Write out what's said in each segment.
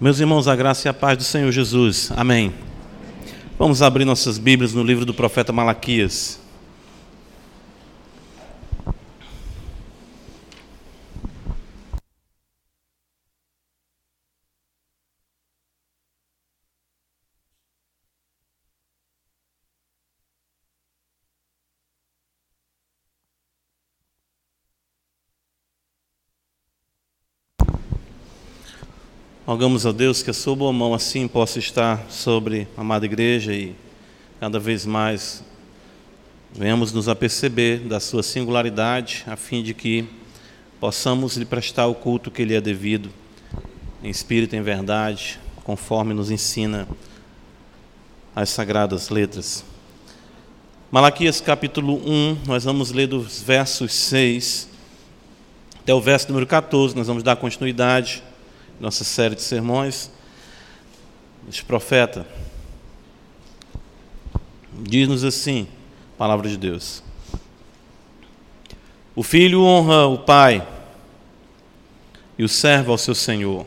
Meus irmãos, a graça e a paz do Senhor Jesus. Amém. Vamos abrir nossas Bíblias no livro do profeta Malaquias. Rogamos a Deus que a sua boa mão assim possa estar sobre a amada igreja e cada vez mais venhamos nos aperceber da sua singularidade, a fim de que possamos lhe prestar o culto que lhe é devido, em espírito e em verdade, conforme nos ensina as sagradas letras. Malaquias capítulo 1, nós vamos ler dos versos 6 até o verso número 14, nós vamos dar continuidade nossa série de sermões, este profeta diz-nos assim, palavra de Deus. O filho honra o pai e o servo ao seu senhor.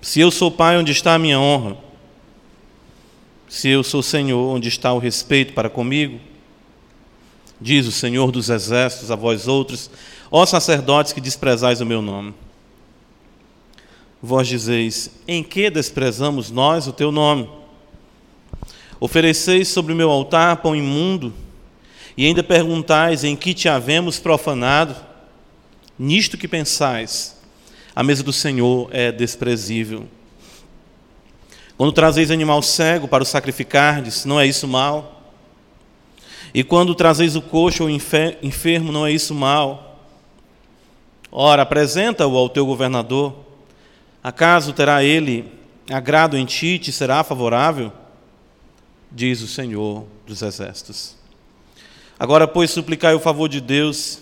Se eu sou pai, onde está a minha honra? Se eu sou senhor, onde está o respeito para comigo? Diz o Senhor dos exércitos a vós outros, ó sacerdotes que desprezais o meu nome. Vós dizeis: Em que desprezamos nós o teu nome? Ofereceis sobre o meu altar pão imundo, e ainda perguntais: Em que te havemos profanado? Nisto que pensais, a mesa do Senhor é desprezível. Quando trazeis animal cego para o sacrificardes, não é isso mal? E quando trazeis o coxo ou enfermo, não é isso mal? Ora, apresenta-o ao teu governador Acaso terá ele agrado em ti, te será favorável? Diz o Senhor dos Exércitos. Agora, pois, suplicai o favor de Deus,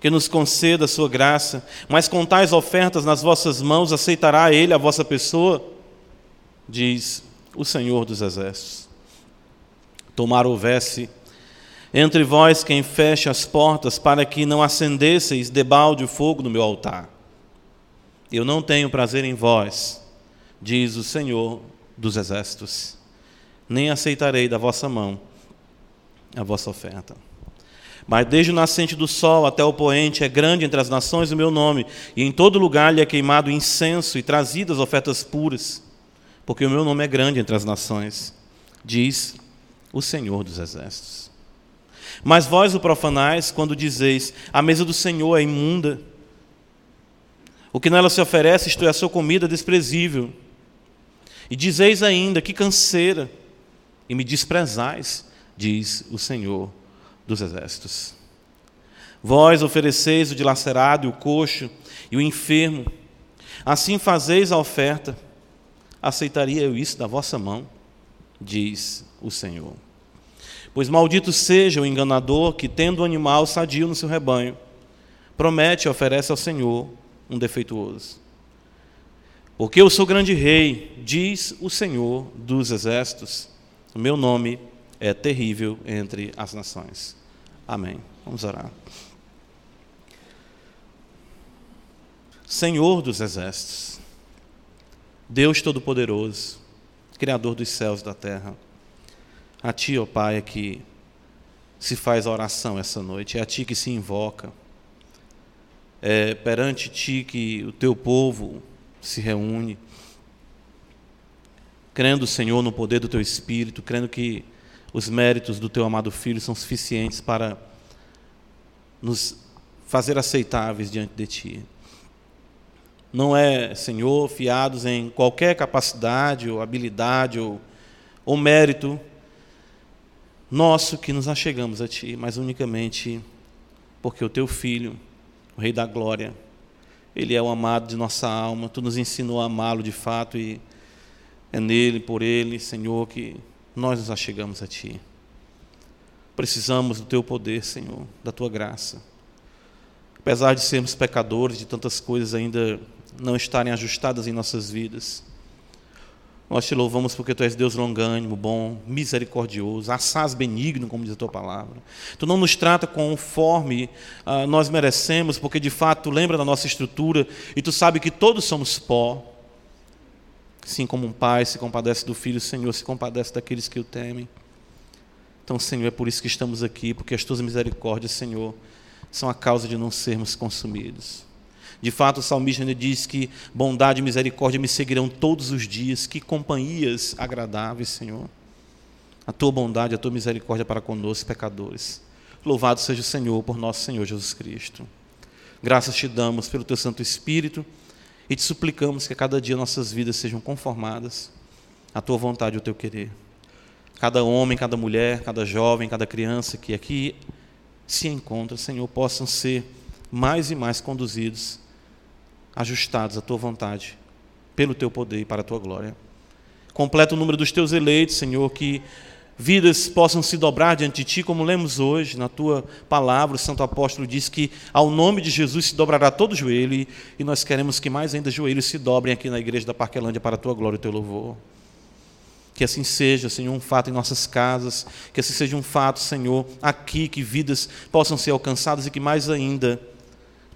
que nos conceda a sua graça, mas com tais ofertas nas vossas mãos, aceitará ele a vossa pessoa? Diz o Senhor dos Exércitos. Tomar houvesse entre vós quem feche as portas, para que não acendesseis debalde o fogo no meu altar. Eu não tenho prazer em vós, diz o Senhor dos Exércitos, nem aceitarei da vossa mão a vossa oferta. Mas desde o nascente do sol até o poente é grande entre as nações o meu nome, e em todo lugar lhe é queimado incenso e trazidas ofertas puras, porque o meu nome é grande entre as nações, diz o Senhor dos Exércitos. Mas vós o profanais quando dizeis: a mesa do Senhor é imunda o que nela se oferece, isto é, a sua comida desprezível. E dizeis ainda: que canseira, e me desprezais, diz o Senhor dos Exércitos. Vós ofereceis o dilacerado e o coxo e o enfermo, assim fazeis a oferta, aceitaria eu isso da vossa mão, diz o Senhor. Pois maldito seja o enganador que, tendo o animal sadio no seu rebanho, promete e oferece ao Senhor um defeituoso. Porque eu sou grande rei, diz o Senhor dos exércitos, o meu nome é terrível entre as nações. Amém. Vamos orar. Senhor dos exércitos, Deus Todo-Poderoso, Criador dos céus e da terra, a Ti, ó Pai, é que se faz a oração essa noite, é a Ti que se invoca é perante ti que o teu povo se reúne, crendo, Senhor, no poder do teu Espírito, crendo que os méritos do teu amado Filho são suficientes para nos fazer aceitáveis diante de ti. Não é, Senhor, fiados em qualquer capacidade ou habilidade ou, ou mérito nosso que nos achegamos a Ti, mas unicamente porque o Teu Filho o Rei da Glória. Ele é o amado de nossa alma. Tu nos ensinou a amá-lo de fato e é nele, por ele, Senhor, que nós nos achegamos a Ti. Precisamos do Teu poder, Senhor, da Tua graça. Apesar de sermos pecadores, de tantas coisas ainda não estarem ajustadas em nossas vidas, nós te louvamos porque tu és Deus longânimo, bom, misericordioso, assaz benigno, como diz a tua palavra. Tu não nos trata conforme ah, nós merecemos, porque de fato tu lembra da nossa estrutura e tu sabe que todos somos pó. Assim como um pai se compadece do filho, o Senhor se compadece daqueles que o temem. Então, Senhor, é por isso que estamos aqui, porque as tuas misericórdias, Senhor, são a causa de não sermos consumidos. De fato, o salmista diz que bondade e misericórdia me seguirão todos os dias. Que companhias agradáveis, Senhor. A tua bondade, a tua misericórdia para conosco, pecadores. Louvado seja o Senhor por nosso Senhor Jesus Cristo. Graças te damos pelo teu Santo Espírito e te suplicamos que a cada dia nossas vidas sejam conformadas à tua vontade e ao teu querer. Cada homem, cada mulher, cada jovem, cada criança que aqui se encontra, Senhor, possam ser mais e mais conduzidos ajustados à tua vontade, pelo teu poder e para a tua glória. Completa o número dos teus eleitos, Senhor, que vidas possam se dobrar diante de ti, como lemos hoje na tua palavra. O Santo Apóstolo diz que ao nome de Jesus se dobrará todo joelho, e nós queremos que mais ainda joelhos se dobrem aqui na igreja da Parquelândia para a tua glória e o teu louvor. Que assim seja, Senhor, um fato em nossas casas, que assim seja um fato, Senhor, aqui, que vidas possam ser alcançadas e que mais ainda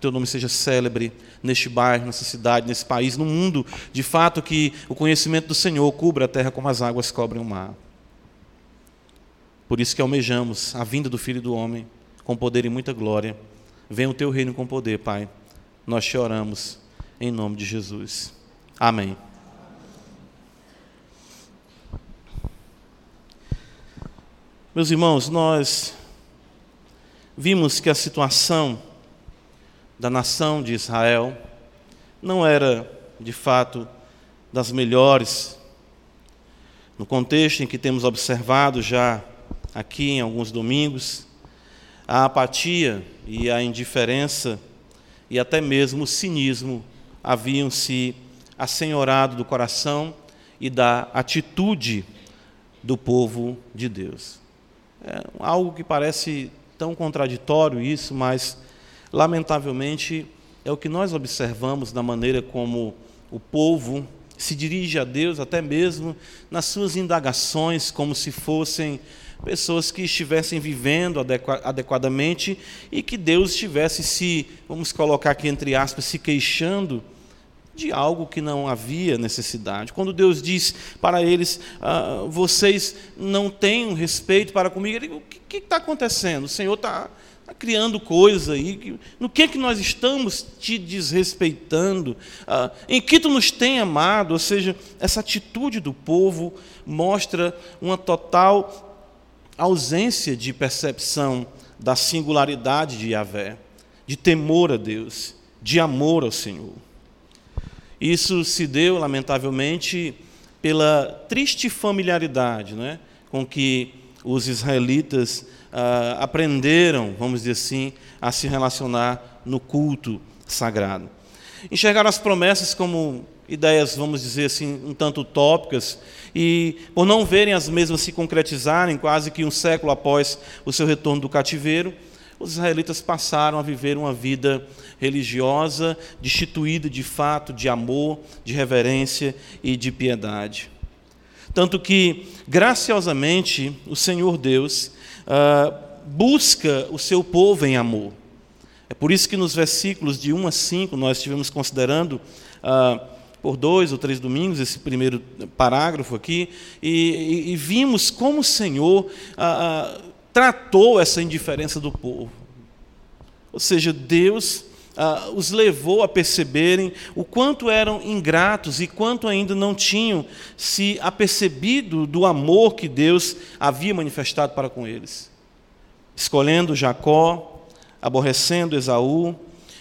teu nome seja célebre neste bairro, nessa cidade, nesse país, no mundo, de fato que o conhecimento do Senhor cubra a terra como as águas cobrem o mar. Por isso que almejamos a vinda do Filho do Homem com poder e muita glória. Venha o teu reino com poder, Pai. Nós te oramos em nome de Jesus. Amém. Meus irmãos, nós vimos que a situação da nação de Israel não era, de fato, das melhores. No contexto em que temos observado já aqui em alguns domingos, a apatia e a indiferença e até mesmo o cinismo haviam se assenhorado do coração e da atitude do povo de Deus. É algo que parece tão contraditório isso, mas Lamentavelmente, é o que nós observamos na maneira como o povo se dirige a Deus, até mesmo nas suas indagações, como se fossem pessoas que estivessem vivendo adequadamente e que Deus estivesse se, vamos colocar aqui entre aspas, se queixando de algo que não havia necessidade. Quando Deus diz para eles, ah, vocês não têm respeito para comigo, ele, o que está acontecendo? O Senhor está Está criando coisas aí. No que, que nós estamos te desrespeitando? Ah, em que tu nos tem amado? Ou seja, essa atitude do povo mostra uma total ausência de percepção da singularidade de Yahvé, de temor a Deus, de amor ao Senhor. Isso se deu, lamentavelmente, pela triste familiaridade né, com que os israelitas uh, aprenderam, vamos dizer assim, a se relacionar no culto sagrado. Enxergaram as promessas como ideias, vamos dizer assim, um tanto utópicas, e por não verem as mesmas se concretizarem quase que um século após o seu retorno do cativeiro, os israelitas passaram a viver uma vida religiosa, destituída de fato de amor, de reverência e de piedade. Tanto que, graciosamente, o Senhor Deus uh, busca o seu povo em amor. É por isso que nos versículos de 1 a 5 nós estivemos considerando uh, por dois ou três domingos esse primeiro parágrafo aqui e, e, e vimos como o Senhor uh, tratou essa indiferença do povo. Ou seja, Deus ah, os levou a perceberem o quanto eram ingratos e quanto ainda não tinham se apercebido do amor que Deus havia manifestado para com eles. Escolhendo Jacó, aborrecendo Esaú,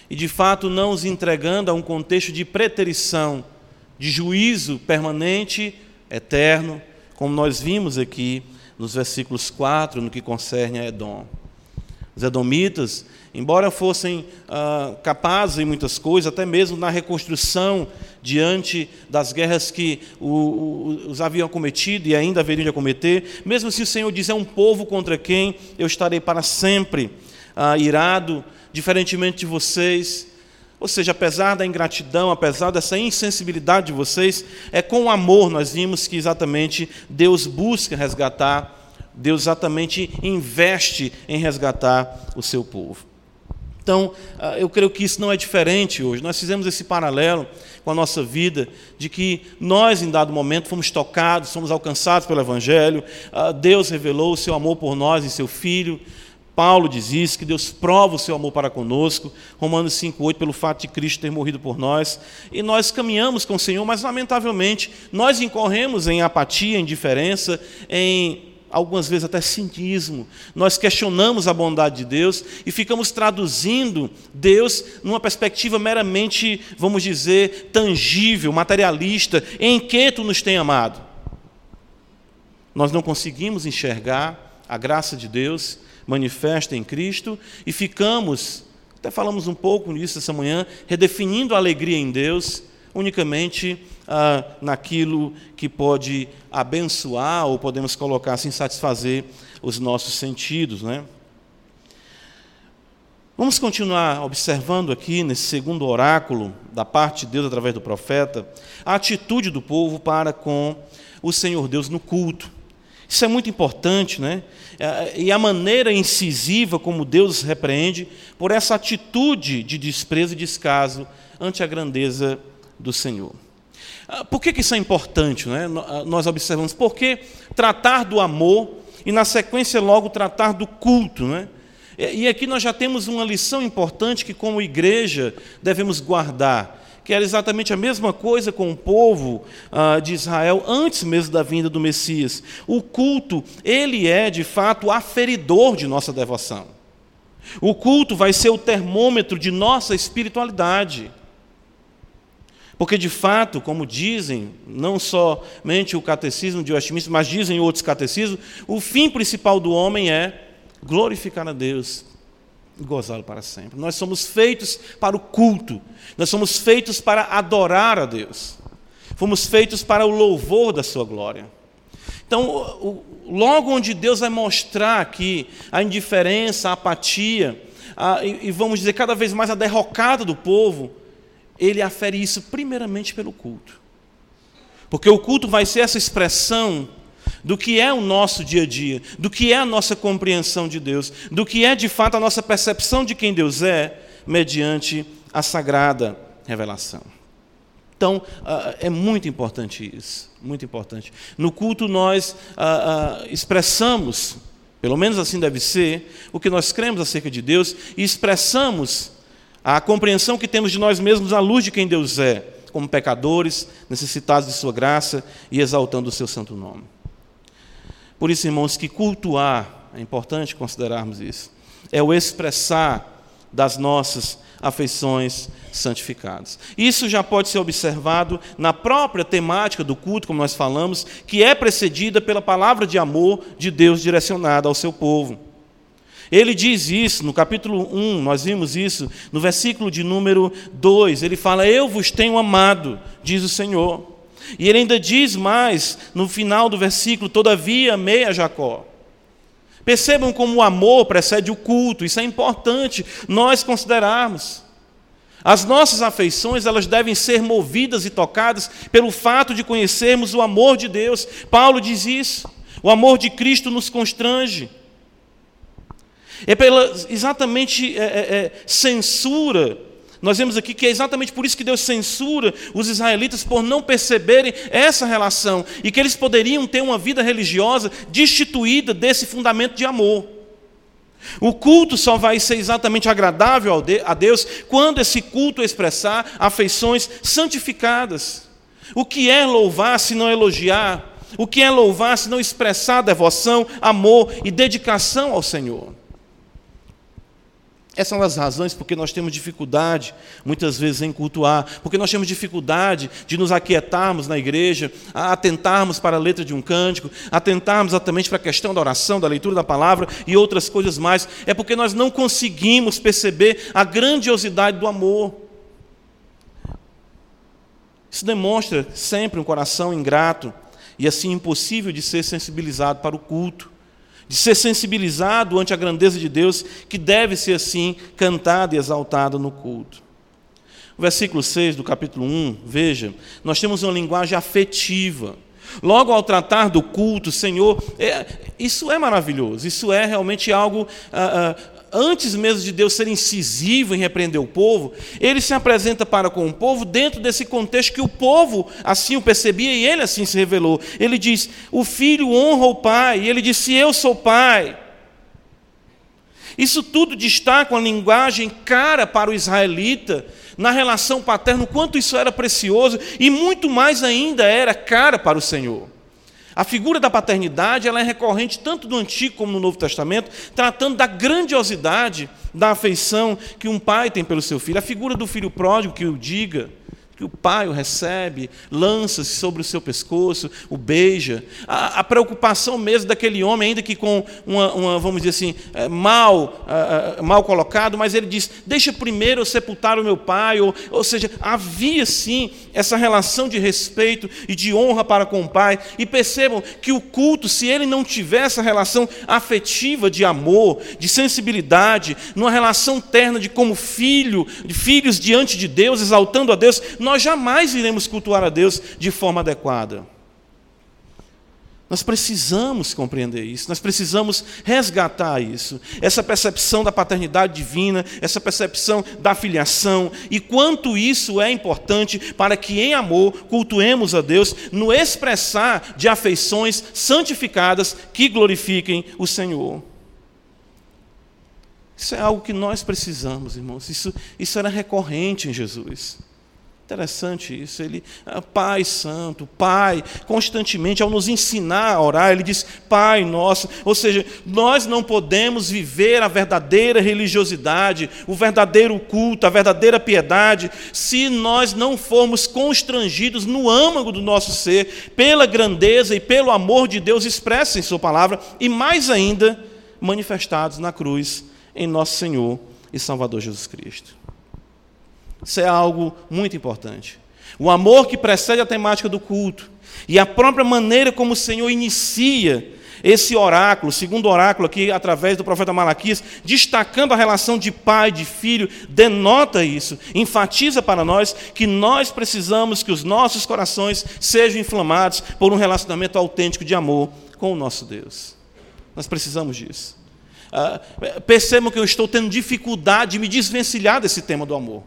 e de fato não os entregando a um contexto de preterição, de juízo permanente, eterno, como nós vimos aqui nos versículos 4, no que concerne a Edom. Os edomitas embora fossem ah, capazes em muitas coisas, até mesmo na reconstrução diante das guerras que o, o, os haviam cometido e ainda haveriam de cometer, mesmo assim o Senhor diz: é um povo contra quem eu estarei para sempre ah, irado, diferentemente de vocês. Ou seja, apesar da ingratidão, apesar dessa insensibilidade de vocês, é com amor nós vimos que exatamente Deus busca resgatar, Deus exatamente investe em resgatar o seu povo. Então, ah, eu creio que isso não é diferente hoje. Nós fizemos esse paralelo com a nossa vida, de que nós, em dado momento, fomos tocados, fomos alcançados pelo Evangelho, ah, Deus revelou o seu amor por nós e seu Filho. Paulo diz isso, que Deus prova o seu amor para conosco, Romanos 5,8, pelo fato de Cristo ter morrido por nós, e nós caminhamos com o Senhor, mas lamentavelmente nós incorremos em apatia, indiferença, em algumas vezes até cinismo. Nós questionamos a bondade de Deus e ficamos traduzindo Deus numa perspectiva meramente, vamos dizer, tangível, materialista, em que tu nos tem amado. Nós não conseguimos enxergar a graça de Deus manifesta em Cristo e ficamos, até falamos um pouco nisso essa manhã, redefinindo a alegria em Deus unicamente ah, naquilo que pode abençoar, ou podemos colocar assim, satisfazer os nossos sentidos. Né? Vamos continuar observando aqui, nesse segundo oráculo da parte de Deus através do profeta, a atitude do povo para com o Senhor Deus no culto. Isso é muito importante, né? E a maneira incisiva como Deus repreende por essa atitude de desprezo e descaso ante a grandeza do Senhor. Ah, por que, isso é importante? Né? Ah, nós observamos, porque tratar do amor e, na sequência, logo tratar do culto. Né? E aqui nós já temos uma lição importante que, como igreja, devemos guardar que era exatamente a mesma coisa com o povo ah, de Israel antes mesmo da vinda do Messias. O culto, ele é de fato aferidor de nossa devoção. O culto vai ser o termômetro de nossa espiritualidade. Porque, de fato, como dizem, não somente o catecismo de Westminster, mas dizem outros catecismos, o fim principal do homem é glorificar a Deus e gozá-lo para sempre. Nós somos feitos para o culto, nós somos feitos para adorar a Deus, fomos feitos para o louvor da Sua glória. Então, logo onde Deus vai mostrar aqui a indiferença, a apatia, a, e, e vamos dizer cada vez mais a derrocada do povo, ele afere isso primeiramente pelo culto. Porque o culto vai ser essa expressão do que é o nosso dia a dia, do que é a nossa compreensão de Deus, do que é de fato a nossa percepção de quem Deus é, mediante a sagrada revelação. Então, ah, é muito importante isso, muito importante. No culto, nós ah, ah, expressamos, pelo menos assim deve ser, o que nós cremos acerca de Deus e expressamos a compreensão que temos de nós mesmos à luz de quem Deus é, como pecadores, necessitados de Sua graça e exaltando o Seu santo nome. Por isso, irmãos, que cultuar, é importante considerarmos isso, é o expressar das nossas afeições santificadas. Isso já pode ser observado na própria temática do culto, como nós falamos, que é precedida pela palavra de amor de Deus direcionada ao seu povo. Ele diz isso no capítulo 1, nós vimos isso, no versículo de número 2. Ele fala: Eu vos tenho amado, diz o Senhor. E ele ainda diz mais no final do versículo: Todavia amei a Jacó. Percebam como o amor precede o culto, isso é importante nós considerarmos. As nossas afeições, elas devem ser movidas e tocadas pelo fato de conhecermos o amor de Deus. Paulo diz isso. O amor de Cristo nos constrange. É pela exatamente é, é, é, censura. Nós vemos aqui que é exatamente por isso que Deus censura os israelitas por não perceberem essa relação e que eles poderiam ter uma vida religiosa destituída desse fundamento de amor. O culto só vai ser exatamente agradável a Deus quando esse culto expressar afeições santificadas. O que é louvar se não elogiar? O que é louvar se não expressar devoção, amor e dedicação ao Senhor? Essas são as razões porque nós temos dificuldade, muitas vezes, em cultuar, porque nós temos dificuldade de nos aquietarmos na igreja, atentarmos para a letra de um cântico, atentarmos exatamente para a questão da oração, da leitura da palavra e outras coisas mais. É porque nós não conseguimos perceber a grandiosidade do amor. Isso demonstra sempre um coração ingrato e assim impossível de ser sensibilizado para o culto de ser sensibilizado ante a grandeza de Deus, que deve ser assim cantado e exaltado no culto. O versículo 6 do capítulo 1, veja, nós temos uma linguagem afetiva. Logo ao tratar do culto, Senhor, é, isso é maravilhoso, isso é realmente algo ah, ah, antes mesmo de Deus ser incisivo em repreender o povo, ele se apresenta para com o povo dentro desse contexto que o povo assim o percebia e ele assim se revelou. Ele diz: O filho honra o pai, e ele disse: Eu sou pai. Isso tudo destaca uma linguagem cara para o israelita, na relação paterna, o quanto isso era precioso, e muito mais ainda era cara para o Senhor. A figura da paternidade ela é recorrente tanto no Antigo como no Novo Testamento, tratando da grandiosidade da afeição que um pai tem pelo seu filho. A figura do filho pródigo que o diga, que o pai o recebe, lança-se sobre o seu pescoço, o beija. A, a, preocupação mesmo daquele homem, ainda que com uma, uma vamos dizer assim, é, mal, é, mal colocado, mas ele diz: Deixa primeiro eu sepultar o meu pai. Ou, ou seja, havia sim essa relação de respeito e de honra para com o pai. E percebam que o culto, se ele não tiver essa relação afetiva de amor, de sensibilidade, numa relação terna de como filho, de filhos diante de Deus, exaltando a Deus, nós jamais iremos cultuar a Deus de forma adequada. Nós precisamos compreender isso, nós precisamos resgatar isso, essa percepção da paternidade divina, essa percepção da filiação, e quanto isso é importante para que, em amor, cultuemos a Deus no expressar de afeições santificadas que glorifiquem o Senhor. Isso é algo que nós precisamos, irmãos, isso, isso era recorrente em Jesus. Interessante isso. Ele, ah, Pai Santo, Pai, constantemente, ao nos ensinar a orar, ele diz Pai nosso. Ou seja, nós não podemos viver a verdadeira religiosidade, o verdadeiro culto, a verdadeira piedade, se nós não formos constrangidos no âmago do nosso ser, pela grandeza e pelo amor de Deus expresso em Sua palavra, e mais ainda, manifestados na cruz em nosso Senhor e Salvador Jesus Cristo. Isso é algo muito importante. O amor que precede a temática do culto e a própria maneira como o Senhor inicia esse oráculo, segundo oráculo aqui através do profeta Malaquias, destacando a relação de pai, de filho, denota isso, enfatiza para nós que nós precisamos que os nossos corações sejam inflamados por um relacionamento autêntico de amor com o nosso Deus. Nós precisamos disso. Ah, percebam que eu estou tendo dificuldade de me desvencilhar desse tema do amor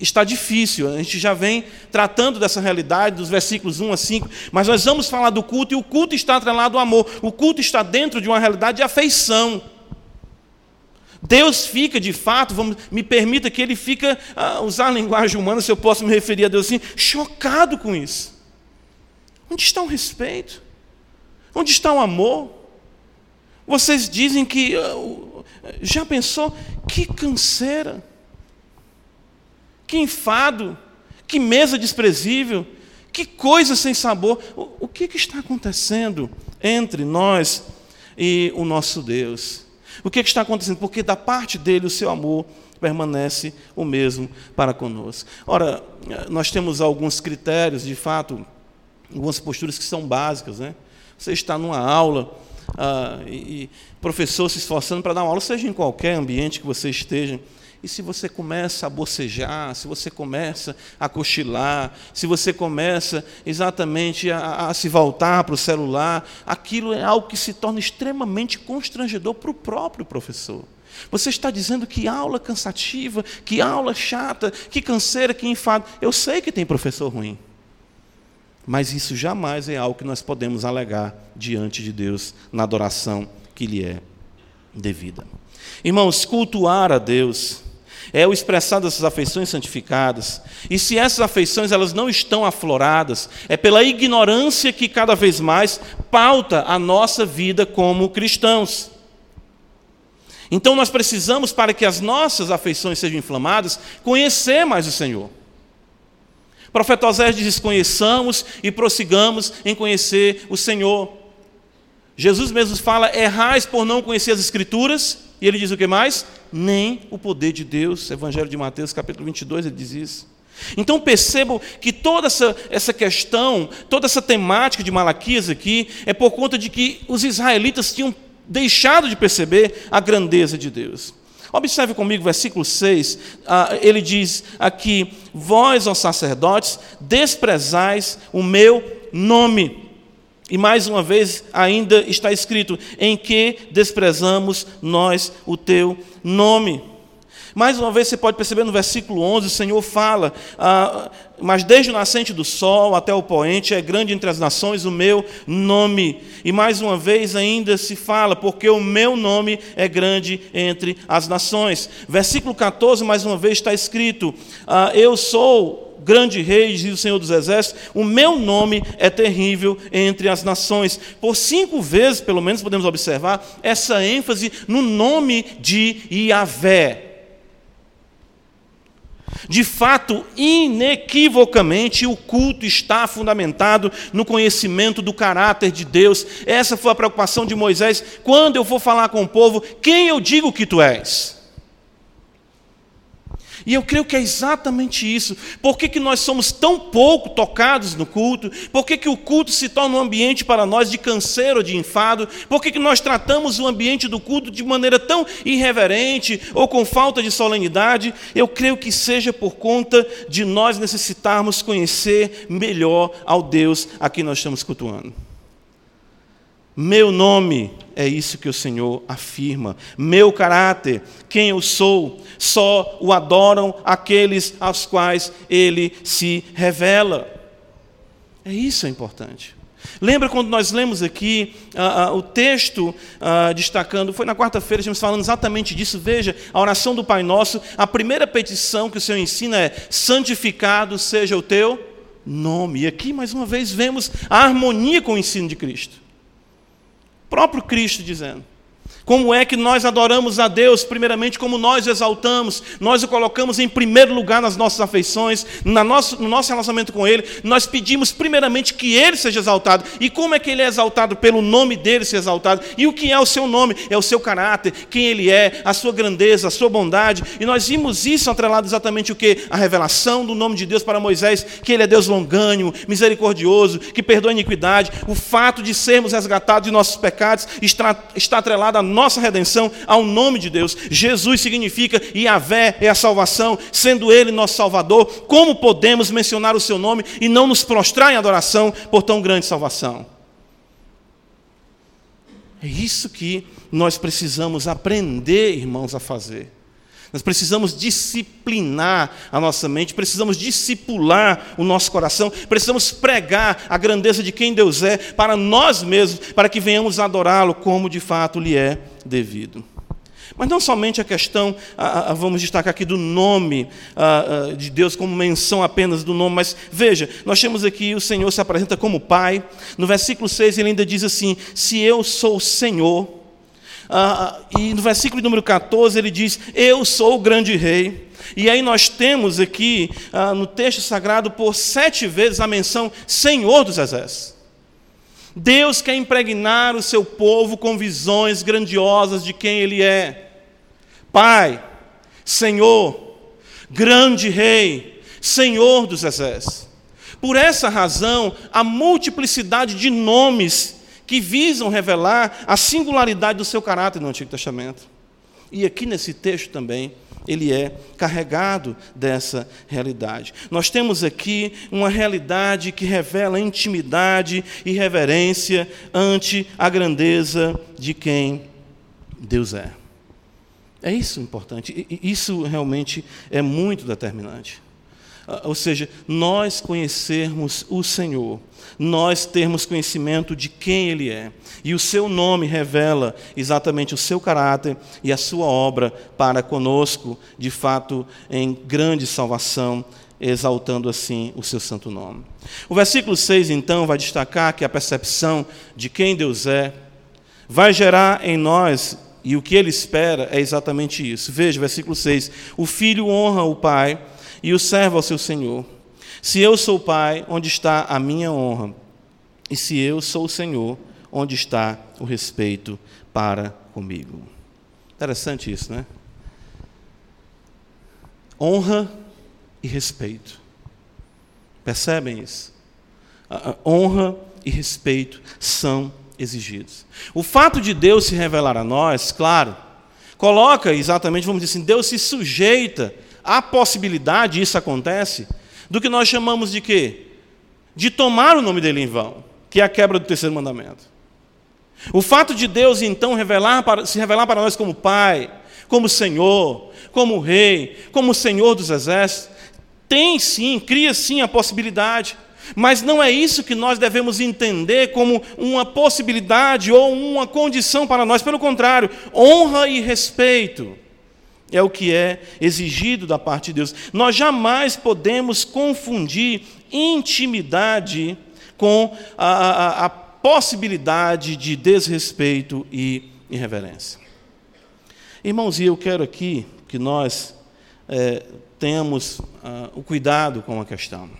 está difícil. A gente já vem tratando dessa realidade dos versículos 1 a 5, mas nós vamos falar do culto e o culto está atrelado ao amor. O culto está dentro de uma realidade de afeição. Deus fica, de fato, vamos, me permita que ele fica, uh, usar a linguagem humana, se eu posso me referir a Deus assim, chocado com isso. Onde está o respeito? Onde está o amor? Vocês dizem que. Uh, já pensou? Que canseira que enfado, que mesa desprezível, que coisa sem sabor. O, o que, que, está acontecendo entre nós e o nosso Deus? O que, que está acontecendo? Porque da parte dele o seu amor permanece o mesmo para conosco. Ora, nós temos alguns critérios, de fato, algumas posturas que são básicas. Né? Você está numa aula e, e professor se esforçando para dar uma aula, seja em qualquer ambiente que você esteja, e se você começa a bocejar, se você começa a cochilar, se você começa exatamente a, a se voltar para o celular, aquilo é algo que se torna extremamente constrangedor para o próprio professor. Você está dizendo que aula cansativa, que aula chata, que canseira, que enfado. Eu sei que tem professor ruim. Mas isso jamais é algo que nós podemos alegar diante de Deus na adoração que lhe é devida. Irmãos, cultuar a Deus é o expressar dessas afeições santificadas. E se essas afeições elas não estão afloradas, é pela ignorância que cada vez mais pauta a nossa vida como cristãos. Então nós precisamos, para que as nossas afeições sejam inflamadas, conhecer mais o Senhor. O profeta Osés diz: conheçamos e prossigamos em conhecer o Senhor. Jesus mesmo fala: errais por não conhecer as Escrituras, e ele diz o que mais? Nem o poder de Deus. Evangelho de Mateus, capítulo 22, ele diz isso. Então percebam que toda essa, essa questão, toda essa temática de Malaquias aqui, é por conta de que os israelitas tinham deixado de perceber a grandeza de Deus. Observe comigo, versículo 6, ah, ele diz aqui: Vós, ó sacerdotes, desprezais o meu nome. E mais uma vez, ainda está escrito: em que desprezamos nós o teu nome. Mais uma vez, você pode perceber no versículo 11, o Senhor fala: ah, Mas desde o nascente do sol até o poente é grande entre as nações o meu nome. E mais uma vez ainda se fala: Porque o meu nome é grande entre as nações. Versículo 14, mais uma vez está escrito: ah, Eu sou grande rei, diz o Senhor dos Exércitos, o meu nome é terrível entre as nações. Por cinco vezes, pelo menos, podemos observar essa ênfase no nome de Yahvé. De fato, inequivocamente, o culto está fundamentado no conhecimento do caráter de Deus. Essa foi a preocupação de Moisés. Quando eu for falar com o povo, quem eu digo que tu és? E eu creio que é exatamente isso. Por que, que nós somos tão pouco tocados no culto? Por que, que o culto se torna um ambiente para nós de canseiro, de enfado? Por que, que nós tratamos o ambiente do culto de maneira tão irreverente ou com falta de solenidade? Eu creio que seja por conta de nós necessitarmos conhecer melhor ao Deus a quem nós estamos cultuando. Meu nome é isso que o Senhor afirma. Meu caráter, quem eu sou, só o adoram aqueles aos quais ele se revela. É isso é importante. Lembra quando nós lemos aqui uh, uh, o texto uh, destacando, foi na quarta-feira, estamos falando exatamente disso. Veja, a oração do Pai Nosso, a primeira petição que o Senhor ensina é: santificado seja o teu nome. E aqui, mais uma vez, vemos a harmonia com o ensino de Cristo próprio Cristo dizendo. Como é que nós adoramos a Deus? Primeiramente, como nós o exaltamos, nós o colocamos em primeiro lugar nas nossas afeições, no nosso relacionamento com Ele. Nós pedimos, primeiramente, que Ele seja exaltado. E como é que Ele é exaltado? Pelo nome dele ser exaltado. E o que é o seu nome? É o seu caráter, quem Ele é, a sua grandeza, a sua bondade. E nós vimos isso atrelado exatamente o que? A revelação do nome de Deus para Moisés, que Ele é Deus longânimo, misericordioso, que perdoa a iniquidade. O fato de sermos resgatados de nossos pecados está, está atrelado a nossa redenção ao nome de Deus. Jesus significa Yahvé é a salvação, sendo Ele nosso Salvador. Como podemos mencionar o seu nome e não nos prostrar em adoração por tão grande salvação? É isso que nós precisamos aprender, irmãos, a fazer. Nós precisamos disciplinar a nossa mente, precisamos discipular o nosso coração, precisamos pregar a grandeza de quem Deus é para nós mesmos, para que venhamos adorá-lo como de fato lhe é devido. Mas não somente a questão, a, a, vamos destacar aqui do nome a, de Deus, como menção apenas do nome, mas veja, nós temos aqui o Senhor se apresenta como Pai. No versículo 6 ele ainda diz assim: Se eu sou o Senhor, ah, e no versículo número 14 ele diz: Eu sou o grande rei. E aí nós temos aqui ah, no texto sagrado por sete vezes a menção Senhor dos Exércitos. Deus quer impregnar o seu povo com visões grandiosas de quem Ele é. Pai, Senhor, grande Rei, Senhor dos Exércitos. Por essa razão, a multiplicidade de nomes que visam revelar a singularidade do seu caráter no Antigo Testamento. E aqui nesse texto também, ele é carregado dessa realidade. Nós temos aqui uma realidade que revela intimidade e reverência ante a grandeza de quem Deus é. É isso importante, isso realmente é muito determinante. Ah, ou seja, nós conhecermos o Senhor, nós termos conhecimento de quem Ele é, e o Seu nome revela exatamente o Seu caráter e a Sua obra para conosco, de fato, em grande salvação, exaltando assim o Seu santo nome. O versículo 6, então, vai destacar que a percepção de quem Deus é vai gerar em nós e o que ele espera é exatamente isso. Veja, versículo 6: O filho honra o pai e o servo ao seu senhor. Se eu sou pai, onde está a minha honra? E se eu sou o senhor, onde está o respeito para comigo? Interessante isso, né? Honra e respeito. Percebem isso? A honra e respeito são exigidos. O fato de Deus se revelar a nós, claro, coloca exatamente, vamos dizer assim, Deus se sujeita há possibilidade, isso acontece, do que nós chamamos de quê? De tomar o nome dele em vão, que é a quebra do terceiro mandamento. O fato de Deus então revelar para, se revelar para nós como Pai, como Senhor, como Rei, como Senhor dos Exércitos, tem sim, cria sim a possibilidade. Mas não é isso que nós devemos entender como uma possibilidade ou uma condição para nós. Pelo contrário, honra e respeito é o que é exigido da parte de Deus. Nós jamais podemos confundir intimidade com a, a, a possibilidade de desrespeito e irreverência. Irmãos, e eu quero aqui que nós é, tenhamos uh, o cuidado com a questão.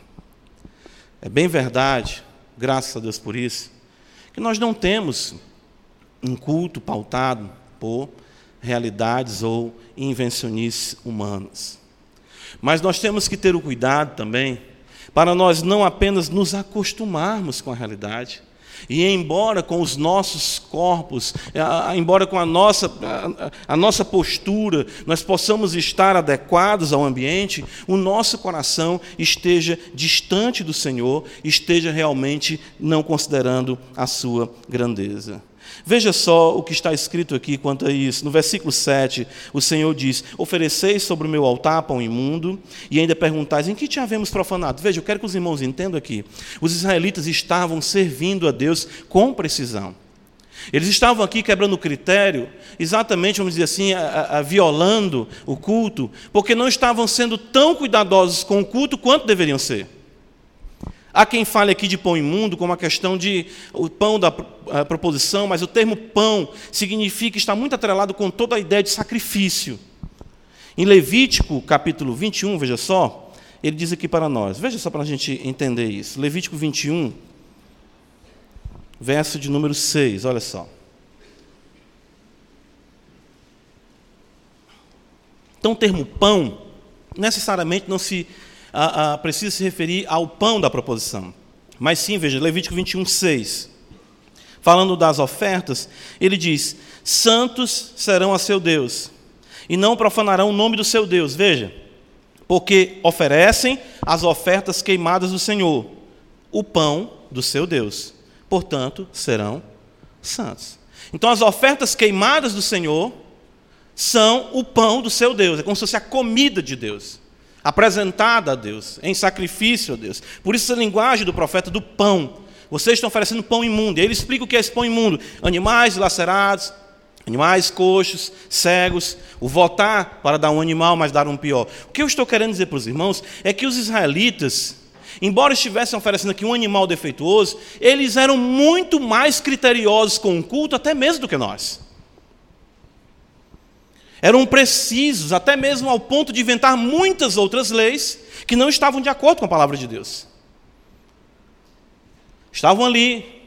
É bem verdade, graças a Deus por isso, que nós não temos um culto pautado por realidades ou invencionices humanas. Mas nós temos que ter o cuidado também para nós não apenas nos acostumarmos com a realidade, e embora com os nossos corpos, embora com a nossa, a, a, nossa postura, nós possamos estar adequados ao ambiente, o nosso coração esteja distante do Senhor, esteja realmente não considerando a sua grandeza. Veja só o que está escrito aqui quanto a isso. No versículo 7, o Senhor diz: Ofereceis sobre o meu altar pão imundo, e ainda perguntais: Em que te havemos profanado? Veja, eu quero que os irmãos entendam aqui. Os israelitas estavam servindo a Deus com precisão. Eles estavam aqui quebrando o critério, exatamente, vamos dizer assim, a, a, violando o culto, porque não estavam sendo tão cuidadosos com o culto quanto deveriam ser. Há quem fale aqui de pão imundo como a questão de o pão da proposição, mas o termo pão significa está muito atrelado com toda a ideia de sacrifício. Em Levítico, capítulo 21, veja só, ele diz aqui para nós, veja só para a gente entender isso. Levítico 21, verso de número 6, olha só. Então, o termo pão necessariamente não se ah, precisa se referir ao pão da proposição. Mas sim, veja, Levítico 21, 6. Falando das ofertas, ele diz: Santos serão a seu Deus, e não profanarão o nome do seu Deus. Veja, porque oferecem as ofertas queimadas do Senhor, o pão do seu Deus. Portanto, serão santos. Então, as ofertas queimadas do Senhor são o pão do seu Deus, é como se fosse a comida de Deus apresentada a Deus, em sacrifício a Deus. Por isso a linguagem do profeta do pão. Vocês estão oferecendo pão imundo. E ele explica o que é esse pão imundo: animais lacerados, animais coxos, cegos, o votar para dar um animal, mas dar um pior. O que eu estou querendo dizer para os irmãos é que os israelitas, embora estivessem oferecendo aqui um animal defeituoso, eles eram muito mais criteriosos com o culto, até mesmo do que nós. Eram precisos, até mesmo ao ponto de inventar muitas outras leis que não estavam de acordo com a palavra de Deus. Estavam ali,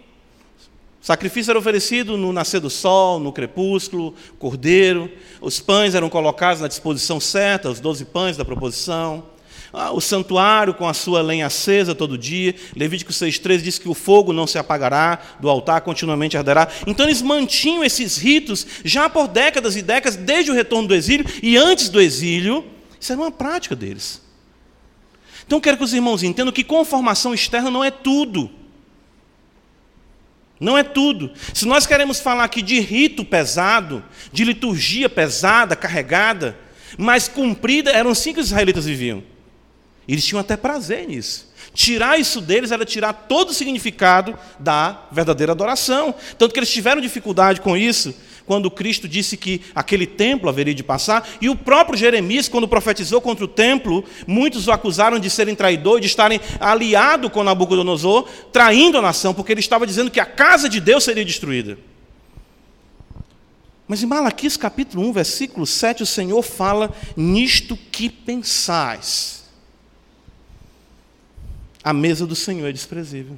sacrifício era oferecido no nascer do sol, no crepúsculo, cordeiro, os pães eram colocados na disposição certa, os doze pães da proposição. Ah, o santuário com a sua lenha acesa todo dia. Levítico 6,3 diz que o fogo não se apagará do altar, continuamente arderá. Então eles mantinham esses ritos já por décadas e décadas, desde o retorno do exílio e antes do exílio. Isso era uma prática deles. Então quero que os irmãos entendam que conformação externa não é tudo. Não é tudo. Se nós queremos falar aqui de rito pesado, de liturgia pesada, carregada, mas cumprida, eram assim que os israelitas viviam. Eles tinham até prazer nisso. Tirar isso deles era tirar todo o significado da verdadeira adoração. Tanto que eles tiveram dificuldade com isso quando Cristo disse que aquele templo haveria de passar, e o próprio Jeremias, quando profetizou contra o templo, muitos o acusaram de serem traidor, de estarem aliado com Nabucodonosor, traindo a nação, porque ele estava dizendo que a casa de Deus seria destruída. Mas em Malaquias capítulo 1, versículo 7, o Senhor fala: Nisto que pensais a mesa do Senhor é desprezível.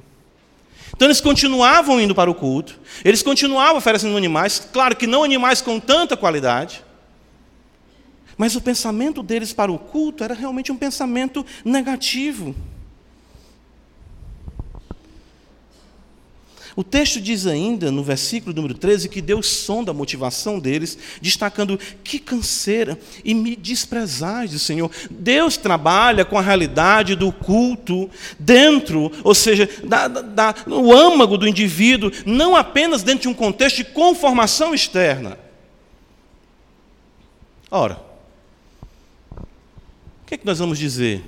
Então eles continuavam indo para o culto, eles continuavam oferecendo animais, claro que não animais com tanta qualidade, mas o pensamento deles para o culto era realmente um pensamento negativo. O texto diz ainda, no versículo número 13, que Deus sonda a motivação deles, destacando que canseira e me desprezais, Senhor. Deus trabalha com a realidade do culto dentro, ou seja, da, da, no âmago do indivíduo, não apenas dentro de um contexto de conformação externa. Ora, o que é que nós vamos dizer?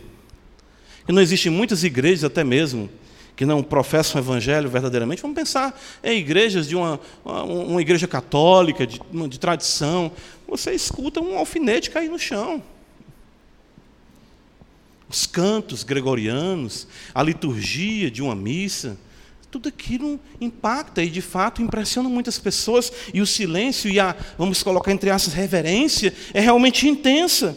Que não existem muitas igrejas, até mesmo, que não professam o evangelho verdadeiramente, vamos pensar em igrejas de uma, uma igreja católica, de, de tradição. Você escuta um alfinete cair no chão. Os cantos gregorianos, a liturgia de uma missa, tudo aquilo impacta e de fato impressiona muitas pessoas. E o silêncio e a, vamos colocar entre aspas, reverência é realmente intensa.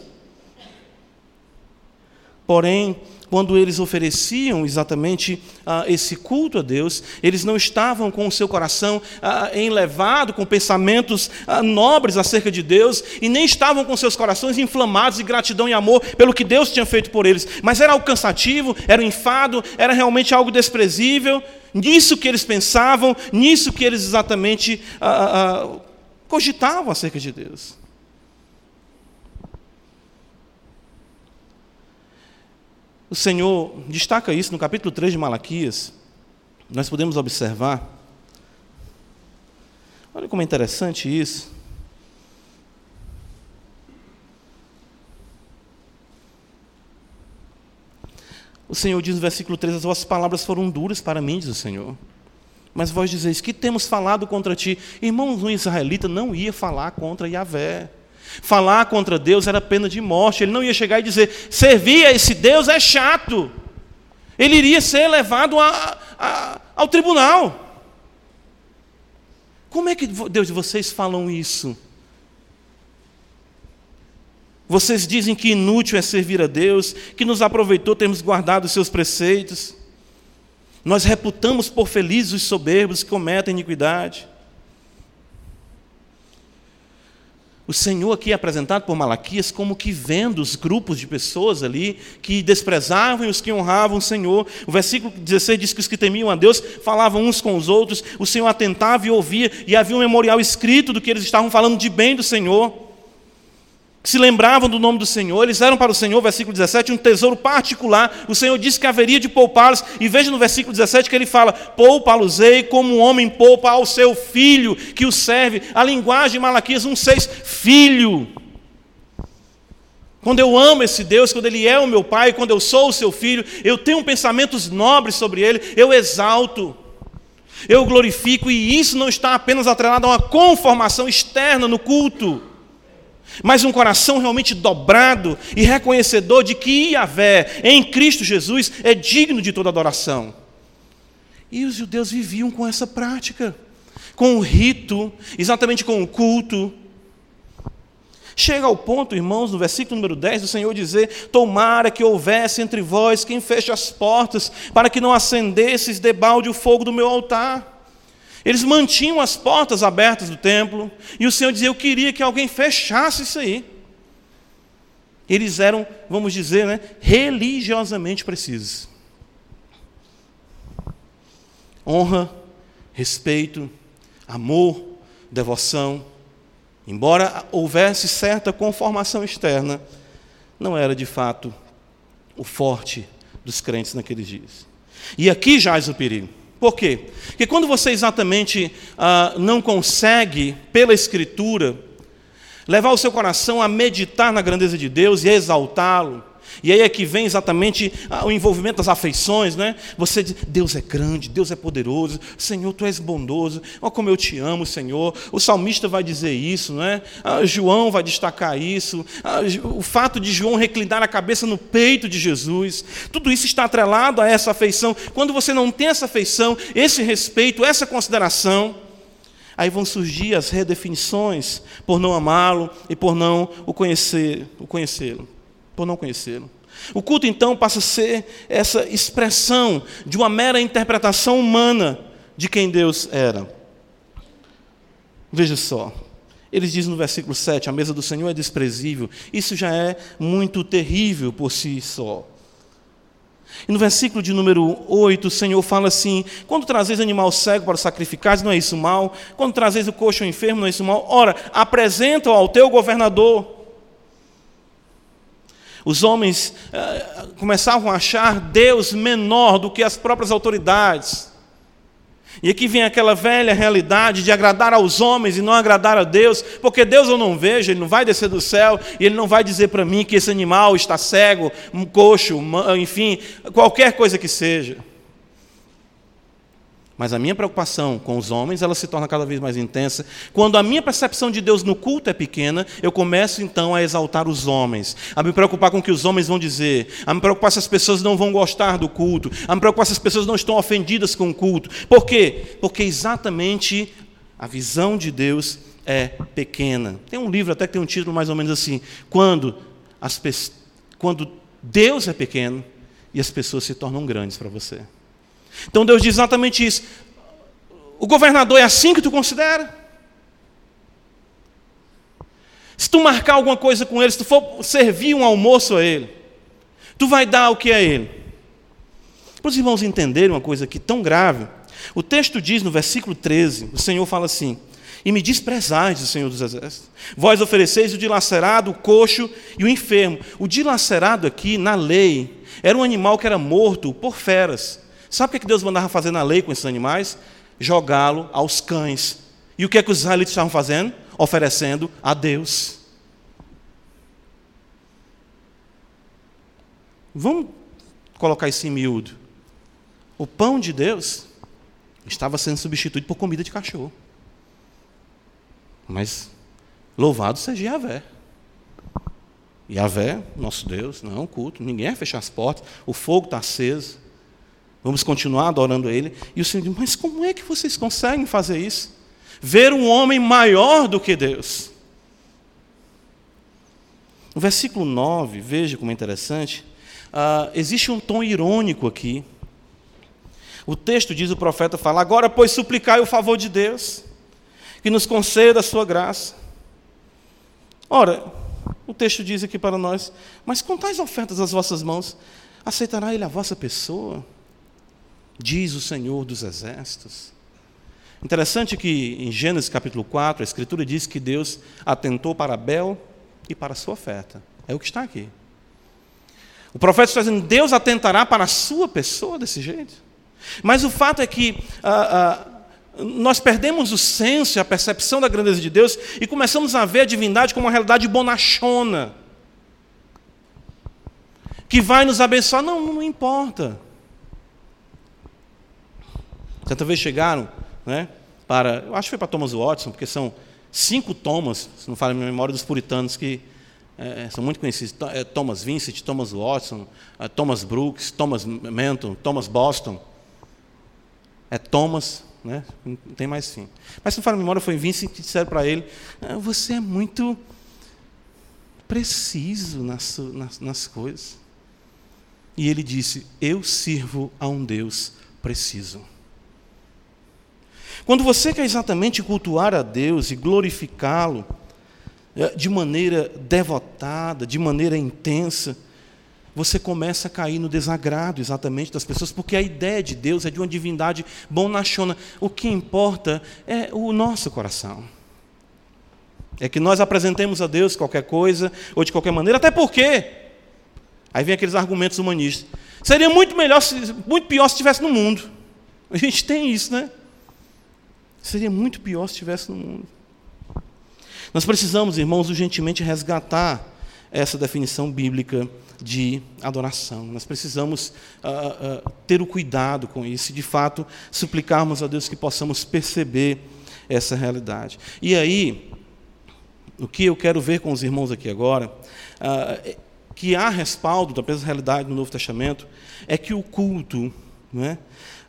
Porém, quando eles ofereciam exatamente ah, esse culto a Deus, eles não estavam com o seu coração ah, enlevado com pensamentos ah, nobres acerca de Deus, e nem estavam com seus corações inflamados de gratidão e amor pelo que Deus tinha feito por eles, mas era algo cansativo, era um enfado, era realmente algo desprezível, nisso que eles pensavam, nisso que eles exatamente ah, ah, ah, cogitavam acerca de Deus. O Senhor destaca isso no capítulo 3 de Malaquias. Nós podemos observar. Olha como é interessante isso. O Senhor diz no versículo 3: As vossas palavras foram duras para mim, diz o Senhor. Mas vós dizeis: Que temos falado contra ti? Irmãos, um israelita não ia falar contra Yahvé. Falar contra Deus era pena de morte. Ele não ia chegar e dizer: servir a esse Deus é chato. Ele iria ser levado a, a, ao tribunal. Como é que Deus vocês falam isso? Vocês dizem que inútil é servir a Deus, que nos aproveitou termos guardado os seus preceitos. Nós reputamos por felizes os soberbos que cometem iniquidade. O Senhor aqui é apresentado por Malaquias como que vendo os grupos de pessoas ali que desprezavam e os que honravam o Senhor. O versículo 16 diz que os que temiam a Deus falavam uns com os outros, o Senhor atentava e ouvia, e havia um memorial escrito do que eles estavam falando de bem do Senhor se lembravam do nome do Senhor, eles eram para o Senhor, versículo 17, um tesouro particular. O Senhor disse que haveria de poupá-los, e veja no versículo 17 que ele fala: Poupa-los-ei como um homem poupa ao seu filho que o serve. A linguagem de Malaquias 1,6, filho. Quando eu amo esse Deus, quando Ele é o meu Pai, quando eu sou o seu filho, eu tenho pensamentos nobres sobre Ele, eu exalto, eu glorifico, e isso não está apenas atrelado a uma conformação externa no culto mas um coração realmente dobrado e reconhecedor de que Yahvé, em Cristo Jesus, é digno de toda adoração. E os judeus viviam com essa prática, com o rito, exatamente com o culto. Chega ao ponto, irmãos, no versículo número 10, do Senhor dizer: Tomara que houvesse entre vós quem feche as portas, para que não acendesses debalde o fogo do meu altar. Eles mantinham as portas abertas do templo, e o Senhor dizia: Eu queria que alguém fechasse isso aí. Eles eram, vamos dizer, né, religiosamente precisos. Honra, respeito, amor, devoção. Embora houvesse certa conformação externa, não era de fato o forte dos crentes naqueles dias. E aqui jaz o perigo. Por quê? Porque quando você exatamente ah, não consegue, pela Escritura, levar o seu coração a meditar na grandeza de Deus e exaltá-lo, e aí é que vem exatamente ah, o envolvimento das afeições, né? Você diz, Deus é grande, Deus é poderoso, Senhor, Tu és bondoso, olha como eu te amo, Senhor. O salmista vai dizer isso, não é? Ah, João vai destacar isso. Ah, o fato de João reclinar a cabeça no peito de Jesus, tudo isso está atrelado a essa afeição. Quando você não tem essa afeição, esse respeito, essa consideração, aí vão surgir as redefinições por não amá-lo e por não o conhecer, o conhecê-lo por não conhecê-lo. O culto, então, passa a ser essa expressão de uma mera interpretação humana de quem Deus era. Veja só, eles dizem no versículo 7: a mesa do Senhor é desprezível. Isso já é muito terrível por si só. E no versículo de número 8, o Senhor fala assim: Quando trazeis animal cego para sacrificar, não é isso mal? Quando trazeis o coxo enfermo, não é isso mal? Ora, apresenta-o ao teu governador. Os homens eh, começavam a achar Deus menor do que as próprias autoridades. E aqui vem aquela velha realidade de agradar aos homens e não agradar a Deus, porque Deus eu não vejo, Ele não vai descer do céu e Ele não vai dizer para mim que esse animal está cego, um coxo, enfim, qualquer coisa que seja. Mas a minha preocupação com os homens, ela se torna cada vez mais intensa. Quando a minha percepção de Deus no culto é pequena, eu começo então a exaltar os homens, a me preocupar com o que os homens vão dizer, a me preocupar se as pessoas não vão gostar do culto, a me preocupar se as pessoas não estão ofendidas com o culto. Por quê? Porque exatamente a visão de Deus é pequena. Tem um livro até que tem um título mais ou menos assim: quando as quando Deus é pequeno e as pessoas se tornam grandes para você. Então Deus diz exatamente isso. O governador é assim que tu considera? Se tu marcar alguma coisa com ele, se tu for servir um almoço a ele, tu vai dar o que a ele? Para os irmãos entenderem uma coisa aqui tão grave, o texto diz no versículo 13: o Senhor fala assim: E me desprezais, o Senhor dos Exércitos, vós ofereceis o dilacerado, o coxo e o enfermo. O dilacerado aqui, na lei, era um animal que era morto por feras. Sabe o que Deus mandava fazer na lei com esses animais? Jogá-lo aos cães. E o que é que os israelitas estavam fazendo? Oferecendo a Deus. Vamos colocar isso em miúdo. O pão de Deus estava sendo substituído por comida de cachorro. Mas louvado seja Yahvé. Yahvé, nosso Deus, não é um culto, ninguém vai fechar as portas, o fogo está aceso. Vamos continuar adorando Ele. E o Senhor diz: Mas como é que vocês conseguem fazer isso? Ver um homem maior do que Deus. No versículo 9, veja como é interessante, uh, existe um tom irônico aqui. O texto diz: o profeta fala, agora, pois, suplicai o favor de Deus, que nos conceda a sua graça. Ora, o texto diz aqui para nós: mas com tais ofertas das vossas mãos, aceitará ele a vossa pessoa? Diz o Senhor dos Exércitos. Interessante que em Gênesis capítulo 4, a Escritura diz que Deus atentou para Abel e para a sua oferta. É o que está aqui. O profeta está dizendo, Deus atentará para a sua pessoa desse jeito. Mas o fato é que ah, ah, nós perdemos o senso e a percepção da grandeza de Deus e começamos a ver a divindade como uma realidade bonachona. Que vai nos abençoar. Não, não importa. Certa vez chegaram né, para, eu acho que foi para Thomas Watson, porque são cinco Thomas, se não falo a memória, dos puritanos que é, são muito conhecidos. É, Thomas Vincent, Thomas Watson, é, Thomas Brooks, Thomas Menton, Thomas Boston. É Thomas, né? não tem mais fim. Mas se não falo a memória, foi Vincent que disseram para ele, ah, você é muito preciso nas, nas, nas coisas. E ele disse, eu sirvo a um Deus preciso. Quando você quer exatamente cultuar a Deus e glorificá-lo é, de maneira devotada, de maneira intensa, você começa a cair no desagrado exatamente das pessoas, porque a ideia de Deus é de uma divindade bonachona. O que importa é o nosso coração. É que nós apresentemos a Deus qualquer coisa ou de qualquer maneira, até porque aí vem aqueles argumentos humanistas. Seria muito melhor, muito pior se estivesse no mundo. A gente tem isso, né? Seria muito pior se estivesse no mundo. Nós precisamos, irmãos, urgentemente resgatar essa definição bíblica de adoração. Nós precisamos uh, uh, ter o cuidado com isso e, de fato, suplicarmos a Deus que possamos perceber essa realidade. E aí, o que eu quero ver com os irmãos aqui agora, uh, que há respaldo da mesma realidade no Novo Testamento, é que o culto, não é?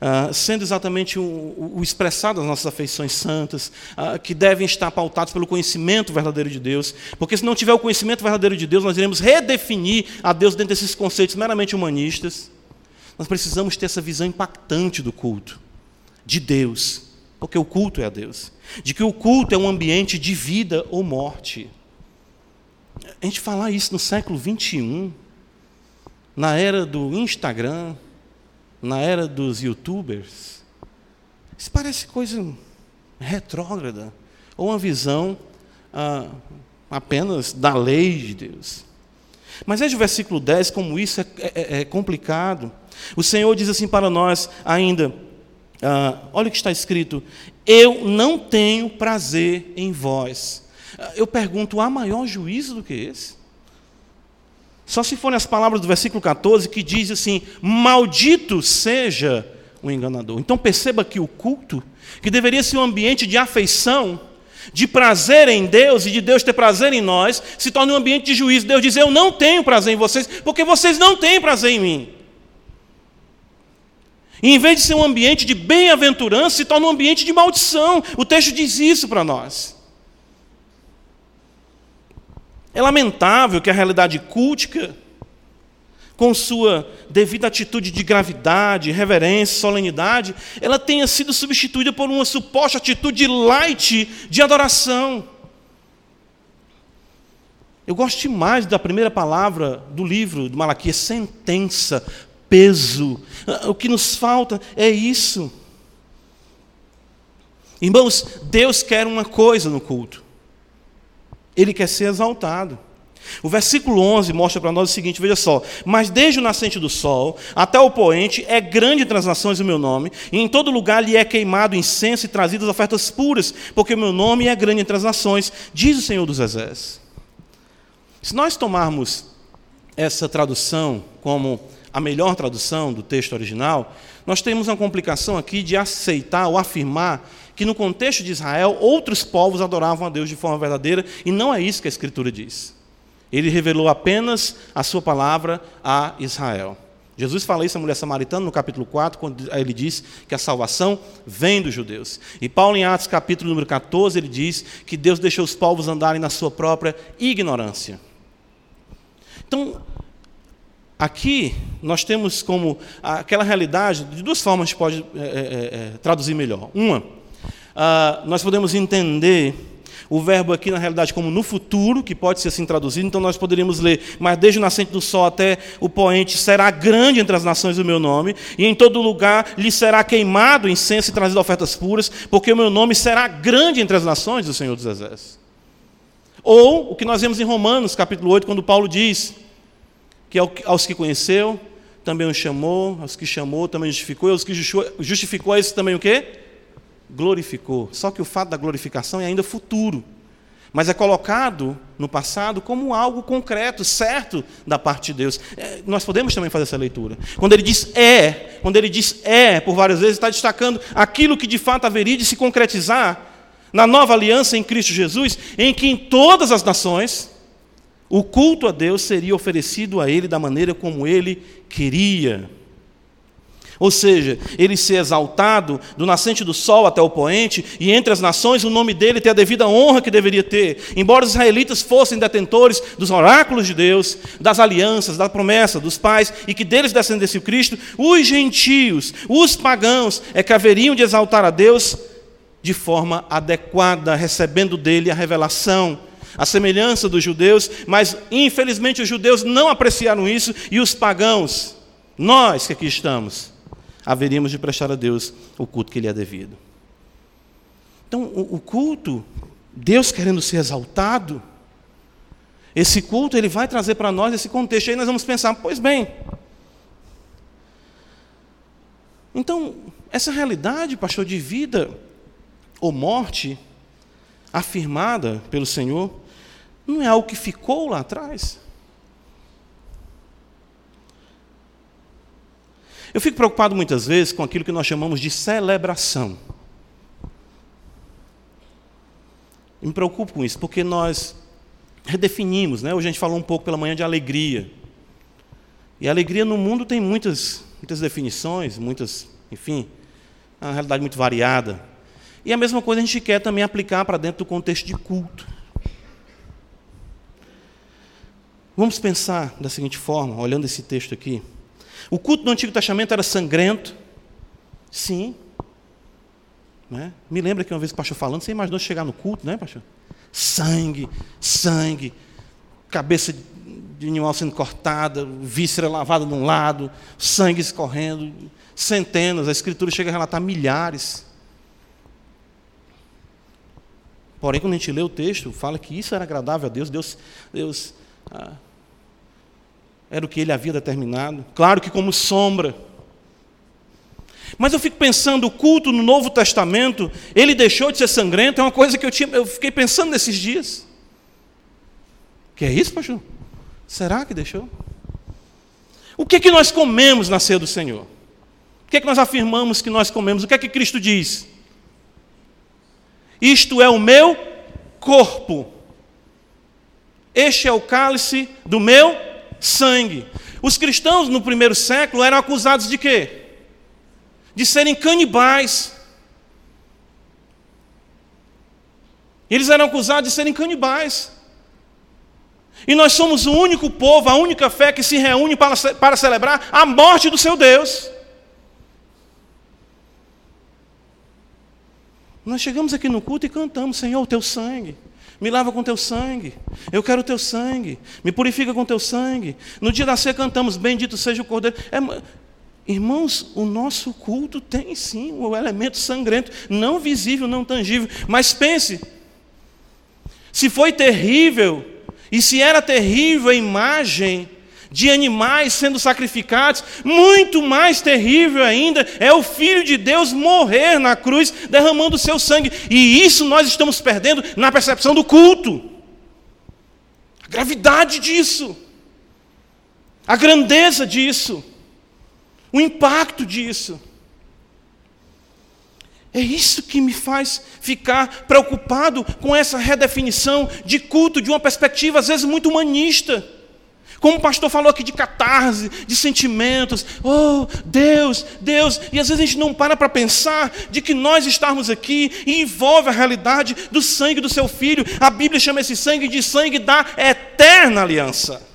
Uh, sendo exatamente o, o, o, expressar das nossas afeições santas, uh, que devem estar pautados pelo conhecimento verdadeiro de Deus, porque se não tiver o conhecimento verdadeiro de Deus, nós iremos redefinir a Deus dentro desses conceitos meramente humanistas. Nós precisamos ter essa visão impactante do culto, de Deus, porque o culto é a Deus, de que o culto é um ambiente de vida ou morte. A gente falar isso no século 21, na era do Instagram, na era dos youtubers, isso parece coisa retrógrada, ou uma visão ah, apenas da lei de Deus. Mas veja o versículo 10, como isso é, é, é complicado. O Senhor diz assim para nós ainda: ah, olha o que está escrito, eu não tenho prazer em vós. Ah, eu pergunto, há maior juízo do que esse? Só se forem as palavras do versículo 14 que diz assim: Maldito seja o enganador. Então perceba que o culto, que deveria ser um ambiente de afeição, de prazer em Deus e de Deus ter prazer em nós, se torna um ambiente de juízo. Deus diz: Eu não tenho prazer em vocês, porque vocês não têm prazer em mim. E em vez de ser um ambiente de bem-aventurança, se torna um ambiente de maldição. O texto diz isso para nós. É lamentável que a realidade cultica, com sua devida atitude de gravidade, reverência, solenidade, ela tenha sido substituída por uma suposta atitude light de adoração. Eu gosto demais da primeira palavra do livro de Malaquias, sentença, peso. O que nos falta é isso. Irmãos, Deus quer uma coisa no culto. Ele quer ser exaltado. O versículo 11 mostra para nós o seguinte: veja só. Mas desde o nascente do sol até o poente é grande entre as o meu nome, e em todo lugar lhe é queimado incenso e trazidas ofertas puras, porque o meu nome é grande entre as nações, diz o Senhor dos Exércitos. Se nós tomarmos essa tradução como a melhor tradução do texto original, nós temos uma complicação aqui de aceitar ou afirmar que no contexto de Israel outros povos adoravam a Deus de forma verdadeira, e não é isso que a Escritura diz. Ele revelou apenas a sua palavra a Israel. Jesus fala isso à mulher samaritana no capítulo 4, quando ele diz que a salvação vem dos judeus. E Paulo, em Atos, capítulo número 14, ele diz que Deus deixou os povos andarem na sua própria ignorância. Então, Aqui nós temos como aquela realidade, de duas formas a gente pode é, é, traduzir melhor. Uma, uh, nós podemos entender o verbo aqui na realidade como no futuro, que pode ser assim traduzido, então nós poderíamos ler, mas desde o nascente do sol até o poente será grande entre as nações do meu nome, e em todo lugar lhe será queimado incenso e trazido ofertas puras, porque o meu nome será grande entre as nações do Senhor dos Exércitos. Ou o que nós vemos em Romanos, capítulo 8, quando Paulo diz: que aos que conheceu, também os chamou, aos que chamou, também justificou, e aos que justificou, esse também o quê? Glorificou. Só que o fato da glorificação é ainda futuro. Mas é colocado no passado como algo concreto, certo da parte de Deus. É, nós podemos também fazer essa leitura. Quando ele diz é, quando ele diz é, por várias vezes, está destacando aquilo que de fato haveria de se concretizar na nova aliança em Cristo Jesus, em que em todas as nações, o culto a Deus seria oferecido a Ele da maneira como Ele queria. Ou seja, ele ser exaltado do nascente do sol até o poente, e entre as nações o nome dele ter a devida honra que deveria ter. Embora os israelitas fossem detentores dos oráculos de Deus, das alianças, da promessa dos pais, e que deles descendesse o Cristo, os gentios, os pagãos, é que haveriam de exaltar a Deus de forma adequada, recebendo dele a revelação a semelhança dos judeus, mas infelizmente os judeus não apreciaram isso e os pagãos, nós que aqui estamos, haveríamos de prestar a Deus o culto que lhe é devido. Então, o, culto, Deus querendo ser exaltado, esse culto ele vai trazer para nós esse contexto. Aí nós vamos pensar, pois bem, então, essa realidade, pastor, de vida ou morte, afirmada pelo Senhor, não é algo que ficou lá atrás? Eu fico preocupado muitas vezes com aquilo que nós chamamos de celebração. me preocupo com isso, porque nós redefinimos, né? Hoje a gente falou um pouco pela manhã de alegria. E alegria no mundo tem muitas, muitas definições, muitas, enfim, é uma realidade muito variada. E a mesma coisa a gente quer também aplicar para dentro do contexto de culto. Vamos pensar da seguinte forma, olhando esse texto aqui. O culto do Antigo Testamento era sangrento? Sim. Né? Me lembra que uma vez o pastor falando, você imaginou chegar no culto, né, pastor? Sangue, sangue, cabeça de animal sendo cortada, víscera lavada de um lado, sangue escorrendo, centenas, a Escritura chega a relatar milhares. Porém, quando a gente lê o texto, fala que isso era agradável a Deus, Deus, Deus ah, era o que ele havia determinado. Claro que como sombra. Mas eu fico pensando, o culto no Novo Testamento, ele deixou de ser sangrento, é uma coisa que eu, tinha, eu fiquei pensando nesses dias. Que é isso, pastor? Será que deixou? O que é que nós comemos na ceia do Senhor? O que é que nós afirmamos que nós comemos? O que é que Cristo diz? Isto é o meu corpo. Este é o cálice do meu sangue. Os cristãos no primeiro século eram acusados de quê? De serem canibais. Eles eram acusados de serem canibais. E nós somos o único povo, a única fé que se reúne para, para celebrar a morte do seu Deus. Nós chegamos aqui no culto e cantamos, Senhor, o teu sangue. Me lava com teu sangue. Eu quero teu sangue. Me purifica com teu sangue. No dia da ceia cantamos, bendito seja o Cordeiro. É, irmãos, o nosso culto tem sim o elemento sangrento, não visível, não tangível. Mas pense, se foi terrível, e se era terrível a imagem de animais sendo sacrificados, muito mais terrível ainda é o Filho de Deus morrer na cruz, derramando o seu sangue. E isso nós estamos perdendo na percepção do culto. A gravidade disso, a grandeza disso, o impacto disso. É isso que me faz ficar preocupado com essa redefinição de culto de uma perspectiva, às vezes, muito humanista. Como o pastor falou aqui de catarse, de sentimentos, oh Deus, Deus, e às vezes a gente não para para pensar de que nós estarmos aqui e envolve a realidade do sangue do seu filho. A Bíblia chama esse sangue de sangue da eterna aliança.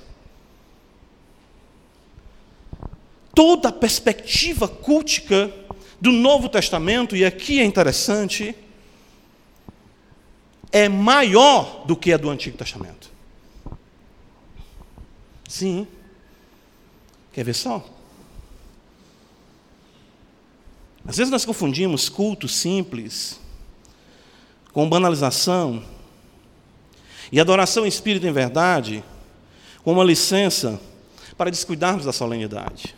Toda a perspectiva cultica do Novo Testamento, e aqui é interessante, é maior do que a do Antigo Testamento. Sim. Quer ver só? Às vezes nós confundimos culto simples com banalização e adoração em espírito em verdade com uma licença para descuidarmos da solenidade.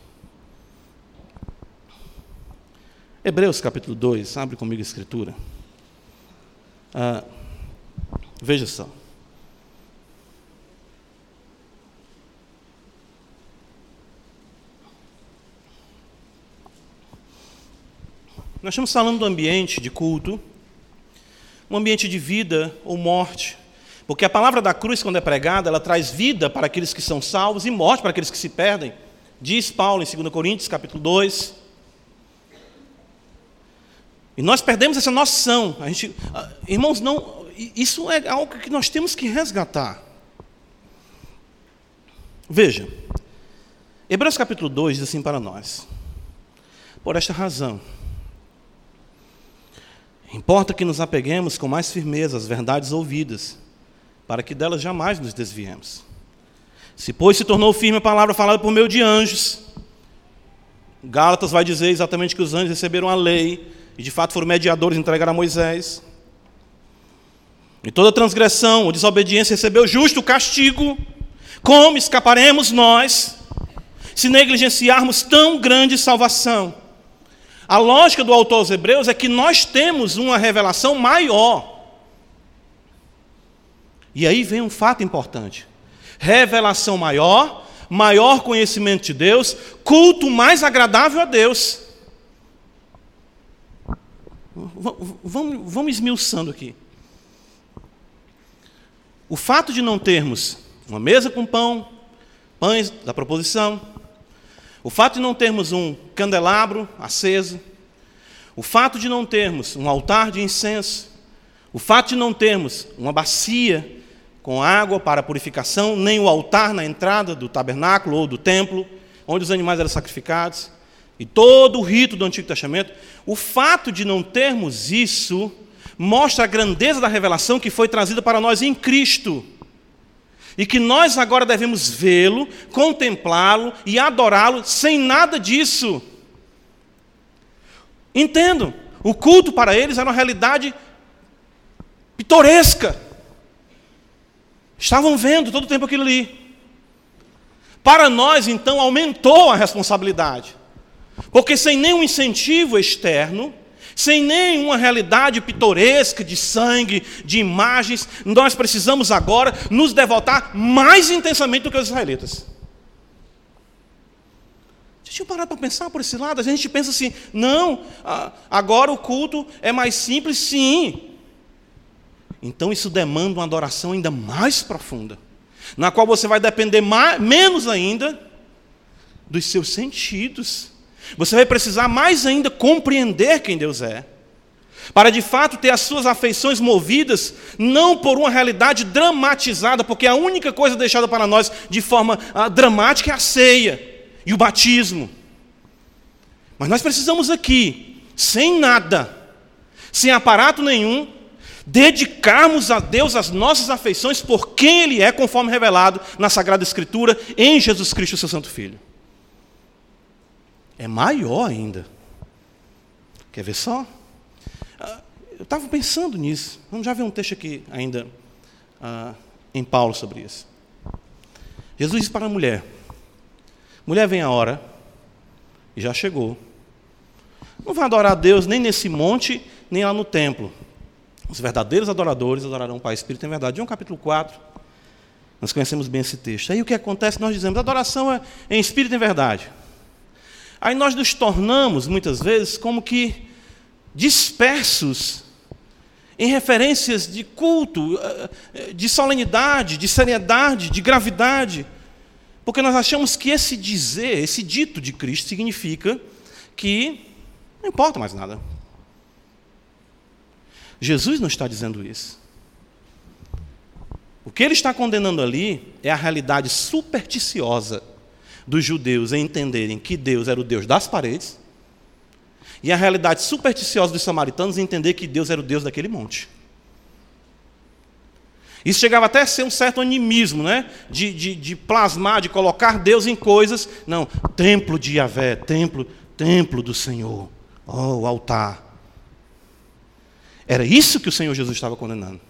Hebreus capítulo 2, abre comigo a escritura. Ah, veja só. Nós estamos falando do ambiente de culto, um ambiente de vida ou morte. Porque a palavra da cruz, quando é pregada, ela traz vida para aqueles que são salvos e morte para aqueles que se perdem. Diz Paulo em 2 Coríntios, capítulo 2. E nós perdemos essa noção. A gente, ah, irmãos, não, isso é algo que nós temos que resgatar. Veja, Hebreus capítulo 2 diz assim para nós: Por esta razão, Importa que nos apeguemos com mais firmeza às verdades ouvidas, para que delas jamais nos desviemos. Se, pois, se tornou firme a palavra falada por meio de anjos, Gálatas vai dizer exatamente que os anjos receberam a lei e, de fato, foram mediadores entregar a Moisés. E toda transgressão ou desobediência recebeu justo castigo. Como escaparemos nós se negligenciarmos tão grande salvação? A lógica do autor aos Hebreus é que nós temos uma revelação maior. E aí vem um fato importante: revelação maior, maior conhecimento de Deus, culto mais agradável a Deus. Vamos, vamos esmiuçando aqui. O fato de não termos uma mesa com pão, pães da proposição, o fato de não termos um candelabro aceso, o fato de não termos um altar de incenso, o fato de não termos uma bacia com água para purificação, nem o altar na entrada do tabernáculo ou do templo, onde os animais eram sacrificados, e todo o rito do Antigo Testamento, o fato de não termos isso mostra a grandeza da revelação que foi trazida para nós em Cristo. E que nós agora devemos vê-lo, contemplá-lo e adorá-lo sem nada disso. Entendo, o culto para eles era uma realidade pitoresca. Estavam vendo todo o tempo aquilo ali. Para nós, então, aumentou a responsabilidade. Porque sem nenhum incentivo externo, sem nenhuma realidade pitoresca de sangue, de imagens, nós precisamos agora nos devotar mais intensamente do que os israelitas. Deixa eu parar para pensar por esse lado. A gente pensa assim, não, agora o culto é mais simples, sim. Então isso demanda uma adoração ainda mais profunda, na qual você vai depender mais, menos ainda dos seus sentidos você vai precisar mais ainda compreender quem Deus é, para de fato ter as suas afeições movidas não por uma realidade dramatizada, porque a única coisa deixada para nós de forma ah, dramática é a ceia e o batismo. Mas nós precisamos aqui, sem nada, sem aparato nenhum, dedicarmos a Deus as nossas afeições por quem Ele é, conforme revelado na Sagrada Escritura, em Jesus Cristo, seu Santo Filho é maior ainda. Quer ver só? Ah, eu estava pensando nisso. Vamos já ver um texto aqui ainda ah, em Paulo sobre isso. Jesus disse para a mulher: Mulher, vem a hora, e já chegou. Não vai adorar a Deus nem nesse monte, nem lá no templo. Os verdadeiros adoradores adorarão o Pai Espírito em verdade. João capítulo 4. Nós conhecemos bem esse texto. Aí o que acontece? Nós dizemos: adoração é em espírito e em verdade. Aí nós nos tornamos, muitas vezes, como que dispersos em referências de culto, eh, eh, de solenidade, de seriedade, de gravidade, porque nós achamos que esse dizer, esse dito de Cristo significa que não importa mais nada. Jesus não está dizendo isso. O que ele está condenando ali é a realidade supersticiosa dos judeus em entenderem que Deus era o Deus das paredes, e a realidade supersticiosa dos samaritanos em entender que Deus era o Deus daquele monte. Isso chegava até a ser um certo animismo, né? De, de, de, plasmar, de colocar Deus em coisas. Não, templo de Yahvé, templo, templo do Senhor. Oh, o altar. Era isso que o Senhor Jesus estava condenando.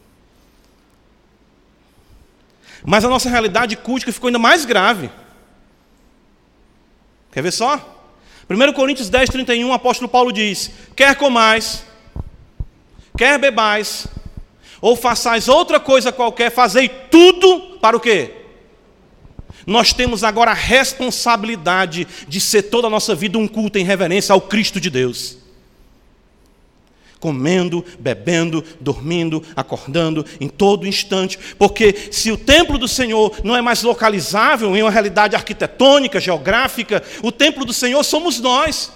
Mas a nossa realidade cultica ficou ainda mais grave. Quer ver só? 1 Coríntios 10, 31, o apóstolo Paulo diz: Quer comais, quer bebais, ou façais outra coisa qualquer, fazei tudo para o quê? Nós temos agora a responsabilidade de ser toda a nossa vida um culto em reverência ao Cristo de Deus comendo, bebendo, dormindo, acordando, em todo instante, porque se o templo do Senhor não é mais localizável em uma realidade arquitetônica, geográfica, o templo do Senhor somos nós.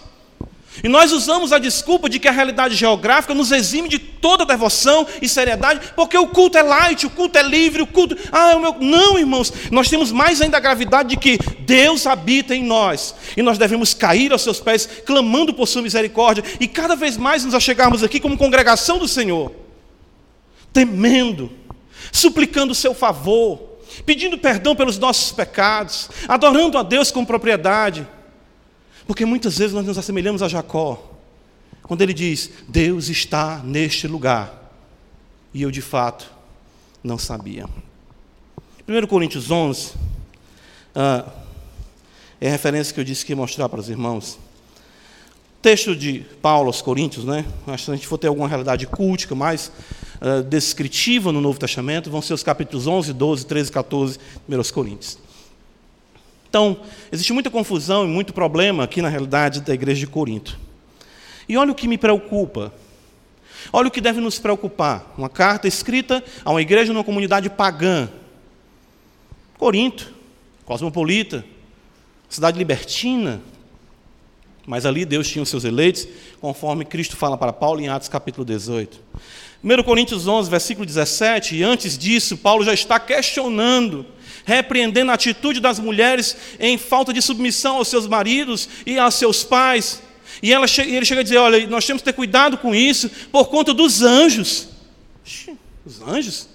E nós usamos a desculpa de que a realidade geográfica nos exime de toda devoção e seriedade, porque o culto é light, o culto é livre, o culto. Ah, é o meu. Não, irmãos, nós temos mais ainda a gravidade de que Deus habita em nós. E nós devemos cair aos seus pés, clamando por sua misericórdia, e cada vez mais nos achegarmos aqui como congregação do Senhor, temendo, suplicando o seu favor, pedindo perdão pelos nossos pecados, adorando a Deus com propriedade porque muitas vezes nós nos assemelhamos a Jacó, quando ele diz: Deus está neste lugar. E eu de fato não sabia. 1 Coríntios 11 ah, é a referência que eu disse que ia mostrar para os irmãos. Texto de Paulo aos Coríntios, né? Acho que a gente for ter alguma realidade cultica mais uh, descritiva no Novo Testamento, vão ser os capítulos 11, 12, 13, 14, 1 Coríntios. Então, existe muita confusão e muito problema aqui na realidade da igreja de Corinto. E olha o que me preocupa. Olha o que deve nos preocupar. Uma carta escrita a uma igreja numa comunidade pagã. Corinto, cosmopolita, cidade libertina. Mas ali Deus tinha os seus eleitos, conforme Cristo fala para Paulo em Atos capítulo 18. 1 Coríntios 11, versículo 17, e antes disso, Paulo já está questionando repreendendo a atitude das mulheres em falta de submissão aos seus maridos e aos seus pais. E ela, ele chega a dizer: Olha, nós temos que ter cuidado com isso por conta dos anjos. Os anjos?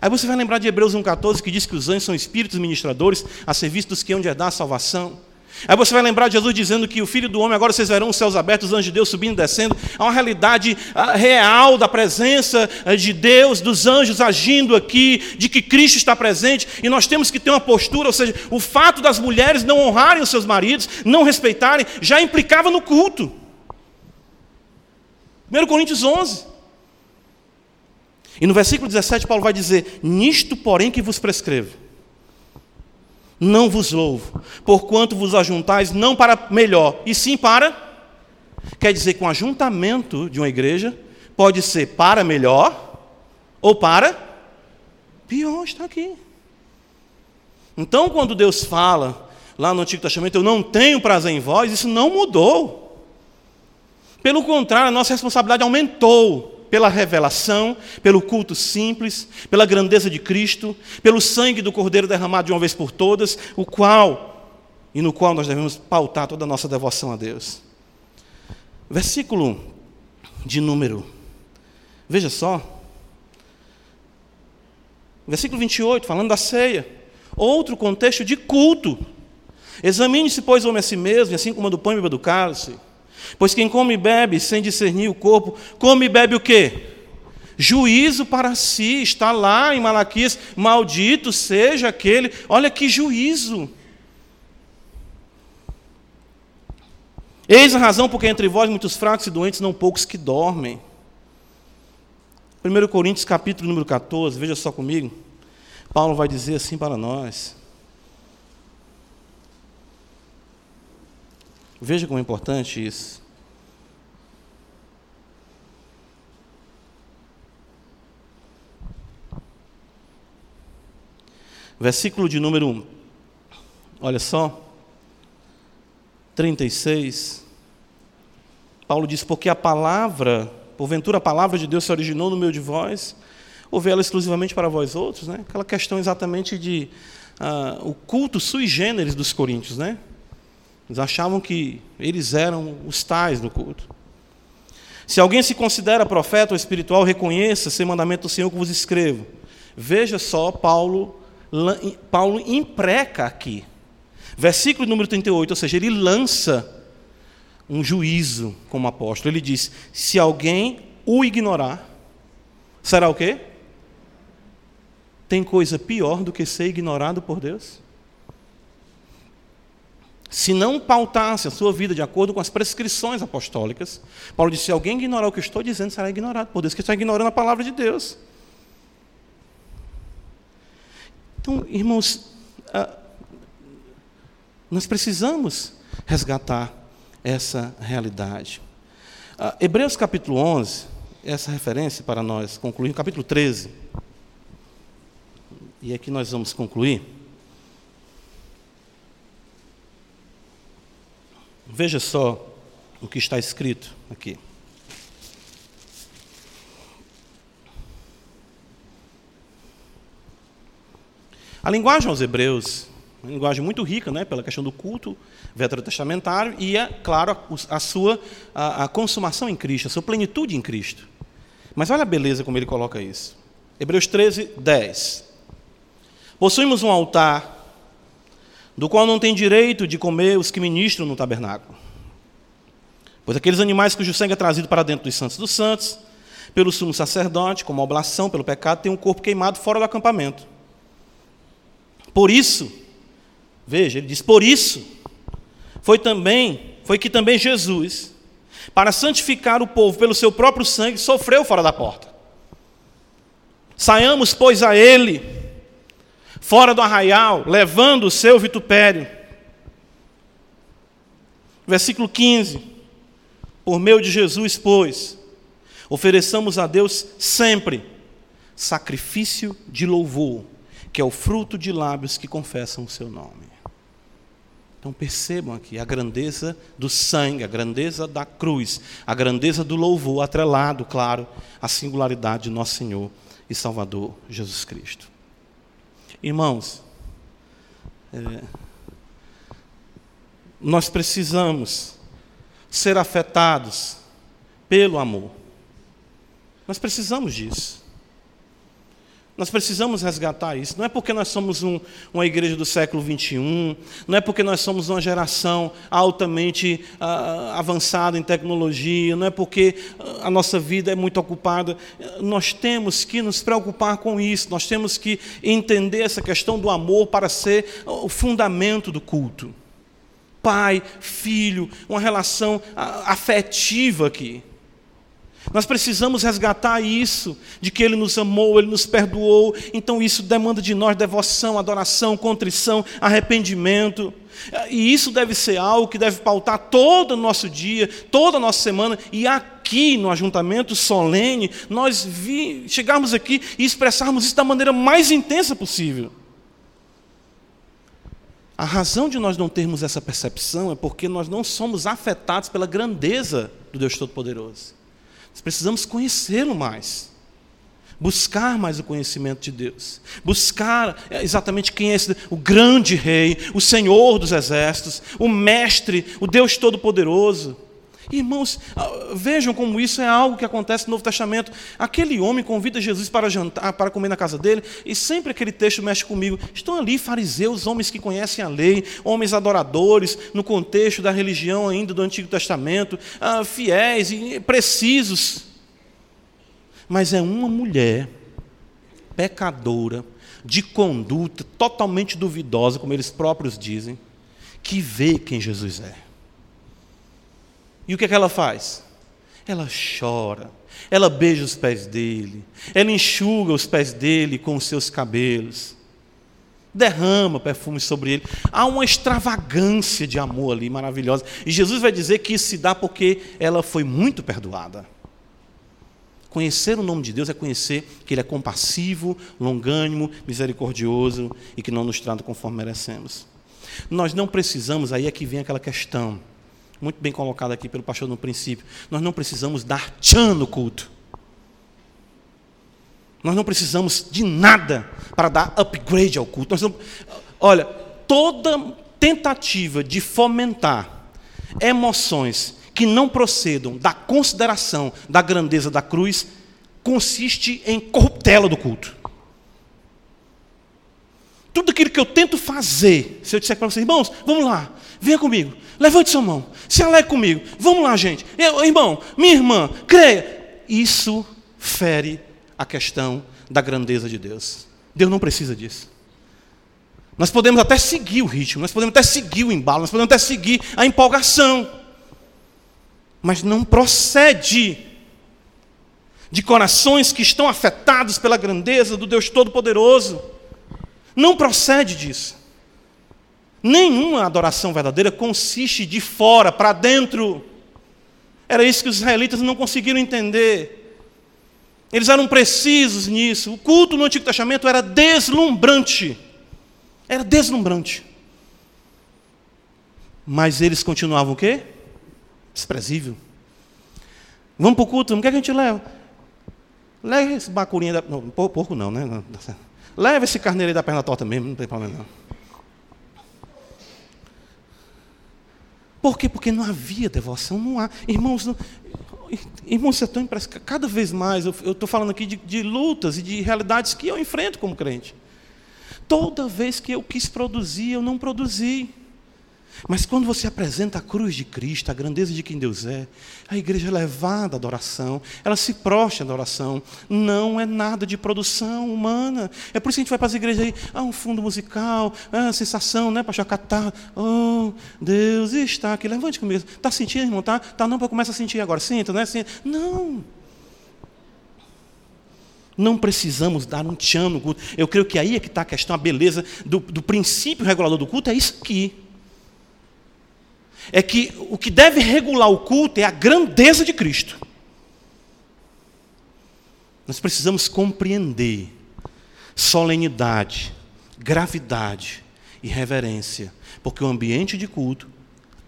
Aí você vai lembrar de Hebreus 1,14 que diz que os anjos são espíritos ministradores a serviço dos que hão de herdar a salvação. Aí você vai lembrar de Jesus dizendo que o Filho do Homem, agora vocês verão os céus abertos, os anjos de Deus subindo e descendo. Há uma realidade ah, real da presença ah, de Deus, dos anjos agindo aqui, de que Cristo está presente. E nós temos que ter uma postura, ou seja, o fato das mulheres não honrarem os seus maridos, não respeitarem, já implicava no culto. 1 Coríntios 11. E no versículo 17, Paulo vai dizer: Nisto, porém, que vos prescrevo não vos louvo, porquanto vos ajuntais não para melhor, e sim para. Quer dizer que um ajuntamento de uma igreja pode ser para melhor ou para pior, está aqui. Então, quando Deus fala lá no Antigo Testamento, eu não tenho prazer em vós, isso não mudou. Pelo contrário, a nossa responsabilidade aumentou pela revelação, pelo culto simples, pela grandeza de Cristo, pelo sangue do Cordeiro derramado de uma vez por todas, o qual e no qual nós devemos pautar toda a nossa devoção a Deus. Versículo de número, veja só, versículo 28, falando da ceia, outro contexto de culto. Examine-se, pois, o homem a si mesmo, e assim como do pão e beba do cálice. Pois quem come e bebe sem discernir o corpo, come e bebe o quê? Juízo para si, está lá em Malaquias, maldito seja aquele, olha que juízo. Eis a razão porque entre vós muitos fracos e doentes, não poucos que dormem. 1 Coríntios capítulo número 14, veja só comigo. Paulo vai dizer assim para nós. Veja como é importante isso. Versículo de número 1. Olha só. 36. Paulo diz: Porque a palavra, porventura a palavra de Deus se originou no meio de vós, ou veio ela exclusivamente para vós outros? Né? Aquela questão exatamente de uh, o culto sui generis dos coríntios, né? Eles achavam que eles eram os tais do culto. Se alguém se considera profeta ou espiritual, reconheça esse mandamento do Senhor que vos escrevo. Veja só, Paulo, Paulo impreca aqui. Versículo número 38, ou seja, ele lança um juízo como apóstolo. Ele diz: se alguém o ignorar, será o quê? Tem coisa pior do que ser ignorado por Deus? Se não pautasse a sua vida de acordo com as prescrições apostólicas, Paulo disse: se alguém ignorar o que estou dizendo, será ignorado por Deus, que está ignorando a palavra de Deus. Então, irmãos, ah, nós precisamos resgatar essa realidade. Ah, Hebreus capítulo 11, essa referência para nós concluir, capítulo 13, e aqui nós vamos concluir. Veja só o que está escrito aqui. A linguagem aos hebreus, uma linguagem muito rica, né, pela questão do culto veterotestamentário e, é, claro, a, a sua a, a, consumação em Cristo, a sua plenitude em Cristo. Mas olha a beleza como ele coloca isso. Hebreus 13, 10. Possuímos um altar do qual não tem direito de comer os que ministram no tabernáculo. Pois aqueles animais cujo sangue é trazido para dentro dos santos dos santos, pelo sumo sacerdote, como oblação pelo pecado, tem um corpo queimado fora do acampamento. Por isso, veja, ele diz, por isso, foi também, foi que também Jesus, para santificar o povo pelo seu próprio sangue, sofreu fora da porta. Saiamos, pois, a ele, fora do arraial, levando o seu vitupério. Versículo 15: Por meio de Jesus, pois, ofereçamos a Deus sempre sacrifício de louvor, que é o fruto de lábios que confessam o seu nome. Então percebam aqui a grandeza do sangue, a grandeza da cruz, a grandeza do louvor, atrelado, claro, à singularidade de nosso Senhor e Salvador Jesus Cristo. Irmãos, é, nós precisamos ser afetados pelo amor. Nós precisamos disso. Nós precisamos resgatar isso. Não é porque nós somos um, uma igreja do século XXI, não é porque nós somos uma geração altamente uh, avançada em tecnologia, não é porque ah, a nossa vida é muito ocupada. Nós temos que nos preocupar com isso, nós temos que entender essa questão do amor para ser o fundamento do culto. Pai, filho, uma relação uh, afetiva aqui. Nós precisamos resgatar isso, de que Ele nos amou, Ele nos perdoou. Então isso demanda de nós devoção, adoração, contrição, arrependimento. E isso deve ser algo que deve pautar todo o nosso dia, toda a nossa semana. E aqui no ajuntamento solene, nós vi, chegarmos aqui e expressarmos isso da maneira mais intensa possível. A razão de nós não termos essa percepção é porque nós não somos afetados pela grandeza do Deus Todo-Poderoso. Nós precisamos conhecê-lo mais. Buscar mais o conhecimento de Deus. Buscar exatamente quem é esse, o grande rei, o Senhor dos exércitos, o mestre, o Deus Todo-Poderoso. Irmãos, ah, vejam como isso é algo que acontece no Novo Testamento. Aquele homem convida Jesus para jantar, para comer na casa dele, e sempre aquele texto mexe comigo. Estão ali fariseus, homens que conhecem a lei, homens adoradores, no contexto da religião ainda do Antigo Testamento, ah, fiéis e precisos. Mas é uma mulher pecadora, de conduta totalmente duvidosa, como eles próprios dizem, que vê quem Jesus é. E o que, é que ela faz? Ela chora, ela beija os pés dele, ela enxuga os pés dele com os seus cabelos, derrama perfume sobre ele. Há uma extravagância de amor ali maravilhosa. E Jesus vai dizer que isso se dá porque ela foi muito perdoada. Conhecer o nome de Deus é conhecer que Ele é compassivo, longânimo, misericordioso e que não nos trata conforme merecemos. Nós não precisamos, aí é que vem aquela questão muito bem colocado aqui pelo pastor no princípio. Nós não precisamos dar tchan no culto. Nós não precisamos de nada para dar upgrade ao culto. Não, olha, toda tentativa de fomentar emoções que não procedam da consideração da grandeza da cruz consiste em corruptela do culto. Tudo aquilo que eu tento fazer, se eu disser para vocês, irmãos, vamos lá, venha comigo, levante sua mão, se alegre comigo, vamos lá, gente. Eu, irmão, minha irmã, creia. Isso fere a questão da grandeza de Deus. Deus não precisa disso. Nós podemos até seguir o ritmo, nós podemos até seguir o embalo, nós podemos até seguir a empolgação, mas não procede de corações que estão afetados pela grandeza do Deus Todo-Poderoso. Não procede disso. Nenhuma adoração verdadeira consiste de fora para dentro. Era isso que os israelitas não conseguiram entender. Eles eram precisos nisso. O culto no Antigo Testamento era deslumbrante. Era deslumbrante. Mas eles continuavam o quê? Desprezível. Vamos para o culto, o que, é que a gente leva? Leva esse bacurinho da. Não, porco não, né? Leva esse carneiro aí da perna torta mesmo, não tem problema não. Por quê? Porque não havia devoção, não há. Irmãos, não, irmãos, é tão impressionante. Cada vez mais, eu estou falando aqui de, de lutas e de realidades que eu enfrento como crente. Toda vez que eu quis produzir, eu não produzi. Mas quando você apresenta a cruz de Cristo, a grandeza de quem Deus é, a igreja é levada à adoração, ela se prostra à adoração. Não é nada de produção humana. É por isso que a gente vai para as igrejas aí, ah, um fundo musical, ah, sensação, né, para chacatar. Oh, Deus está aqui. Levante comigo. Está sentindo, irmão? Tá? Tá não, começar a sentir agora. Sinta, né? Sinta. Não. Não precisamos dar um tchan no culto. Eu creio que aí é que está a questão, a beleza do, do princípio regulador do culto, é isso aqui é que o que deve regular o culto é a grandeza de Cristo. Nós precisamos compreender solenidade, gravidade e reverência, porque o ambiente de culto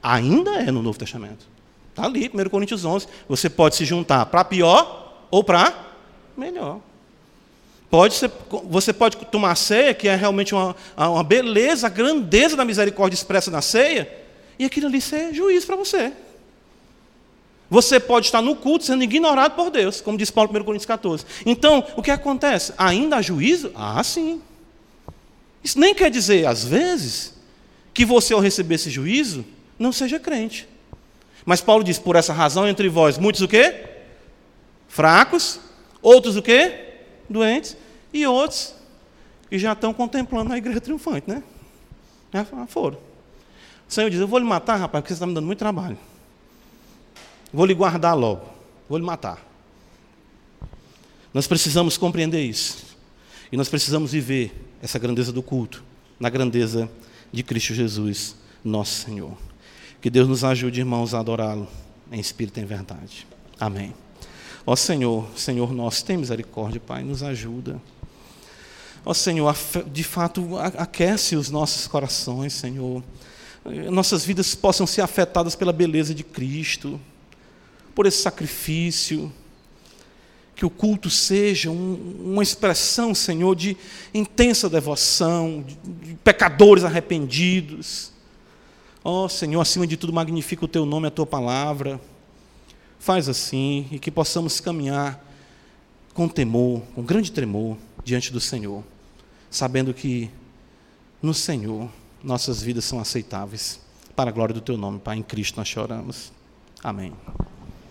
ainda é no Novo Testamento. Está ali, 1 Coríntios 11. Você pode se juntar para pior ou para melhor. Pode ser, você pode tomar ceia, que é realmente uma, uma beleza, a grandeza da misericórdia expressa na ceia, e aquilo ali ser juízo para você. Você pode estar no culto sendo ignorado por Deus, como diz Paulo 1 Coríntios 14. Então, o que acontece? Ainda há juízo? Ah, sim. Isso nem quer dizer, às vezes, que você, ao receber esse juízo, não seja crente. Mas Paulo diz, por essa razão, entre vós, muitos o quê? Fracos, outros o quê? Doentes, e outros que já estão contemplando a igreja triunfante, né? Já foram. Senhor diz, eu vou lhe matar, rapaz, porque você está me dando muito trabalho. Vou lhe guardar logo. Vou lhe matar. Nós precisamos compreender isso. E nós precisamos viver essa grandeza do culto, na grandeza de Cristo Jesus, nosso Senhor. Que Deus nos ajude, irmãos, a adorá-lo em espírito e em verdade. Amém. Ó Senhor, Senhor nosso, tem misericórdia, Pai, nos ajuda. Ó Senhor, de fato, aquece os nossos corações, Senhor. Nossas vidas possam ser afetadas pela beleza de Cristo por esse sacrifício. Que o culto seja um, uma expressão, Senhor, de intensa devoção, de, de pecadores arrependidos. Ó oh, Senhor, acima de tudo, magnifica o teu nome, a tua palavra. Faz assim e que possamos caminhar com temor, com grande tremor diante do Senhor, sabendo que no Senhor nossas vidas são aceitáveis. Para a glória do teu nome, Pai, em Cristo nós choramos. Amém.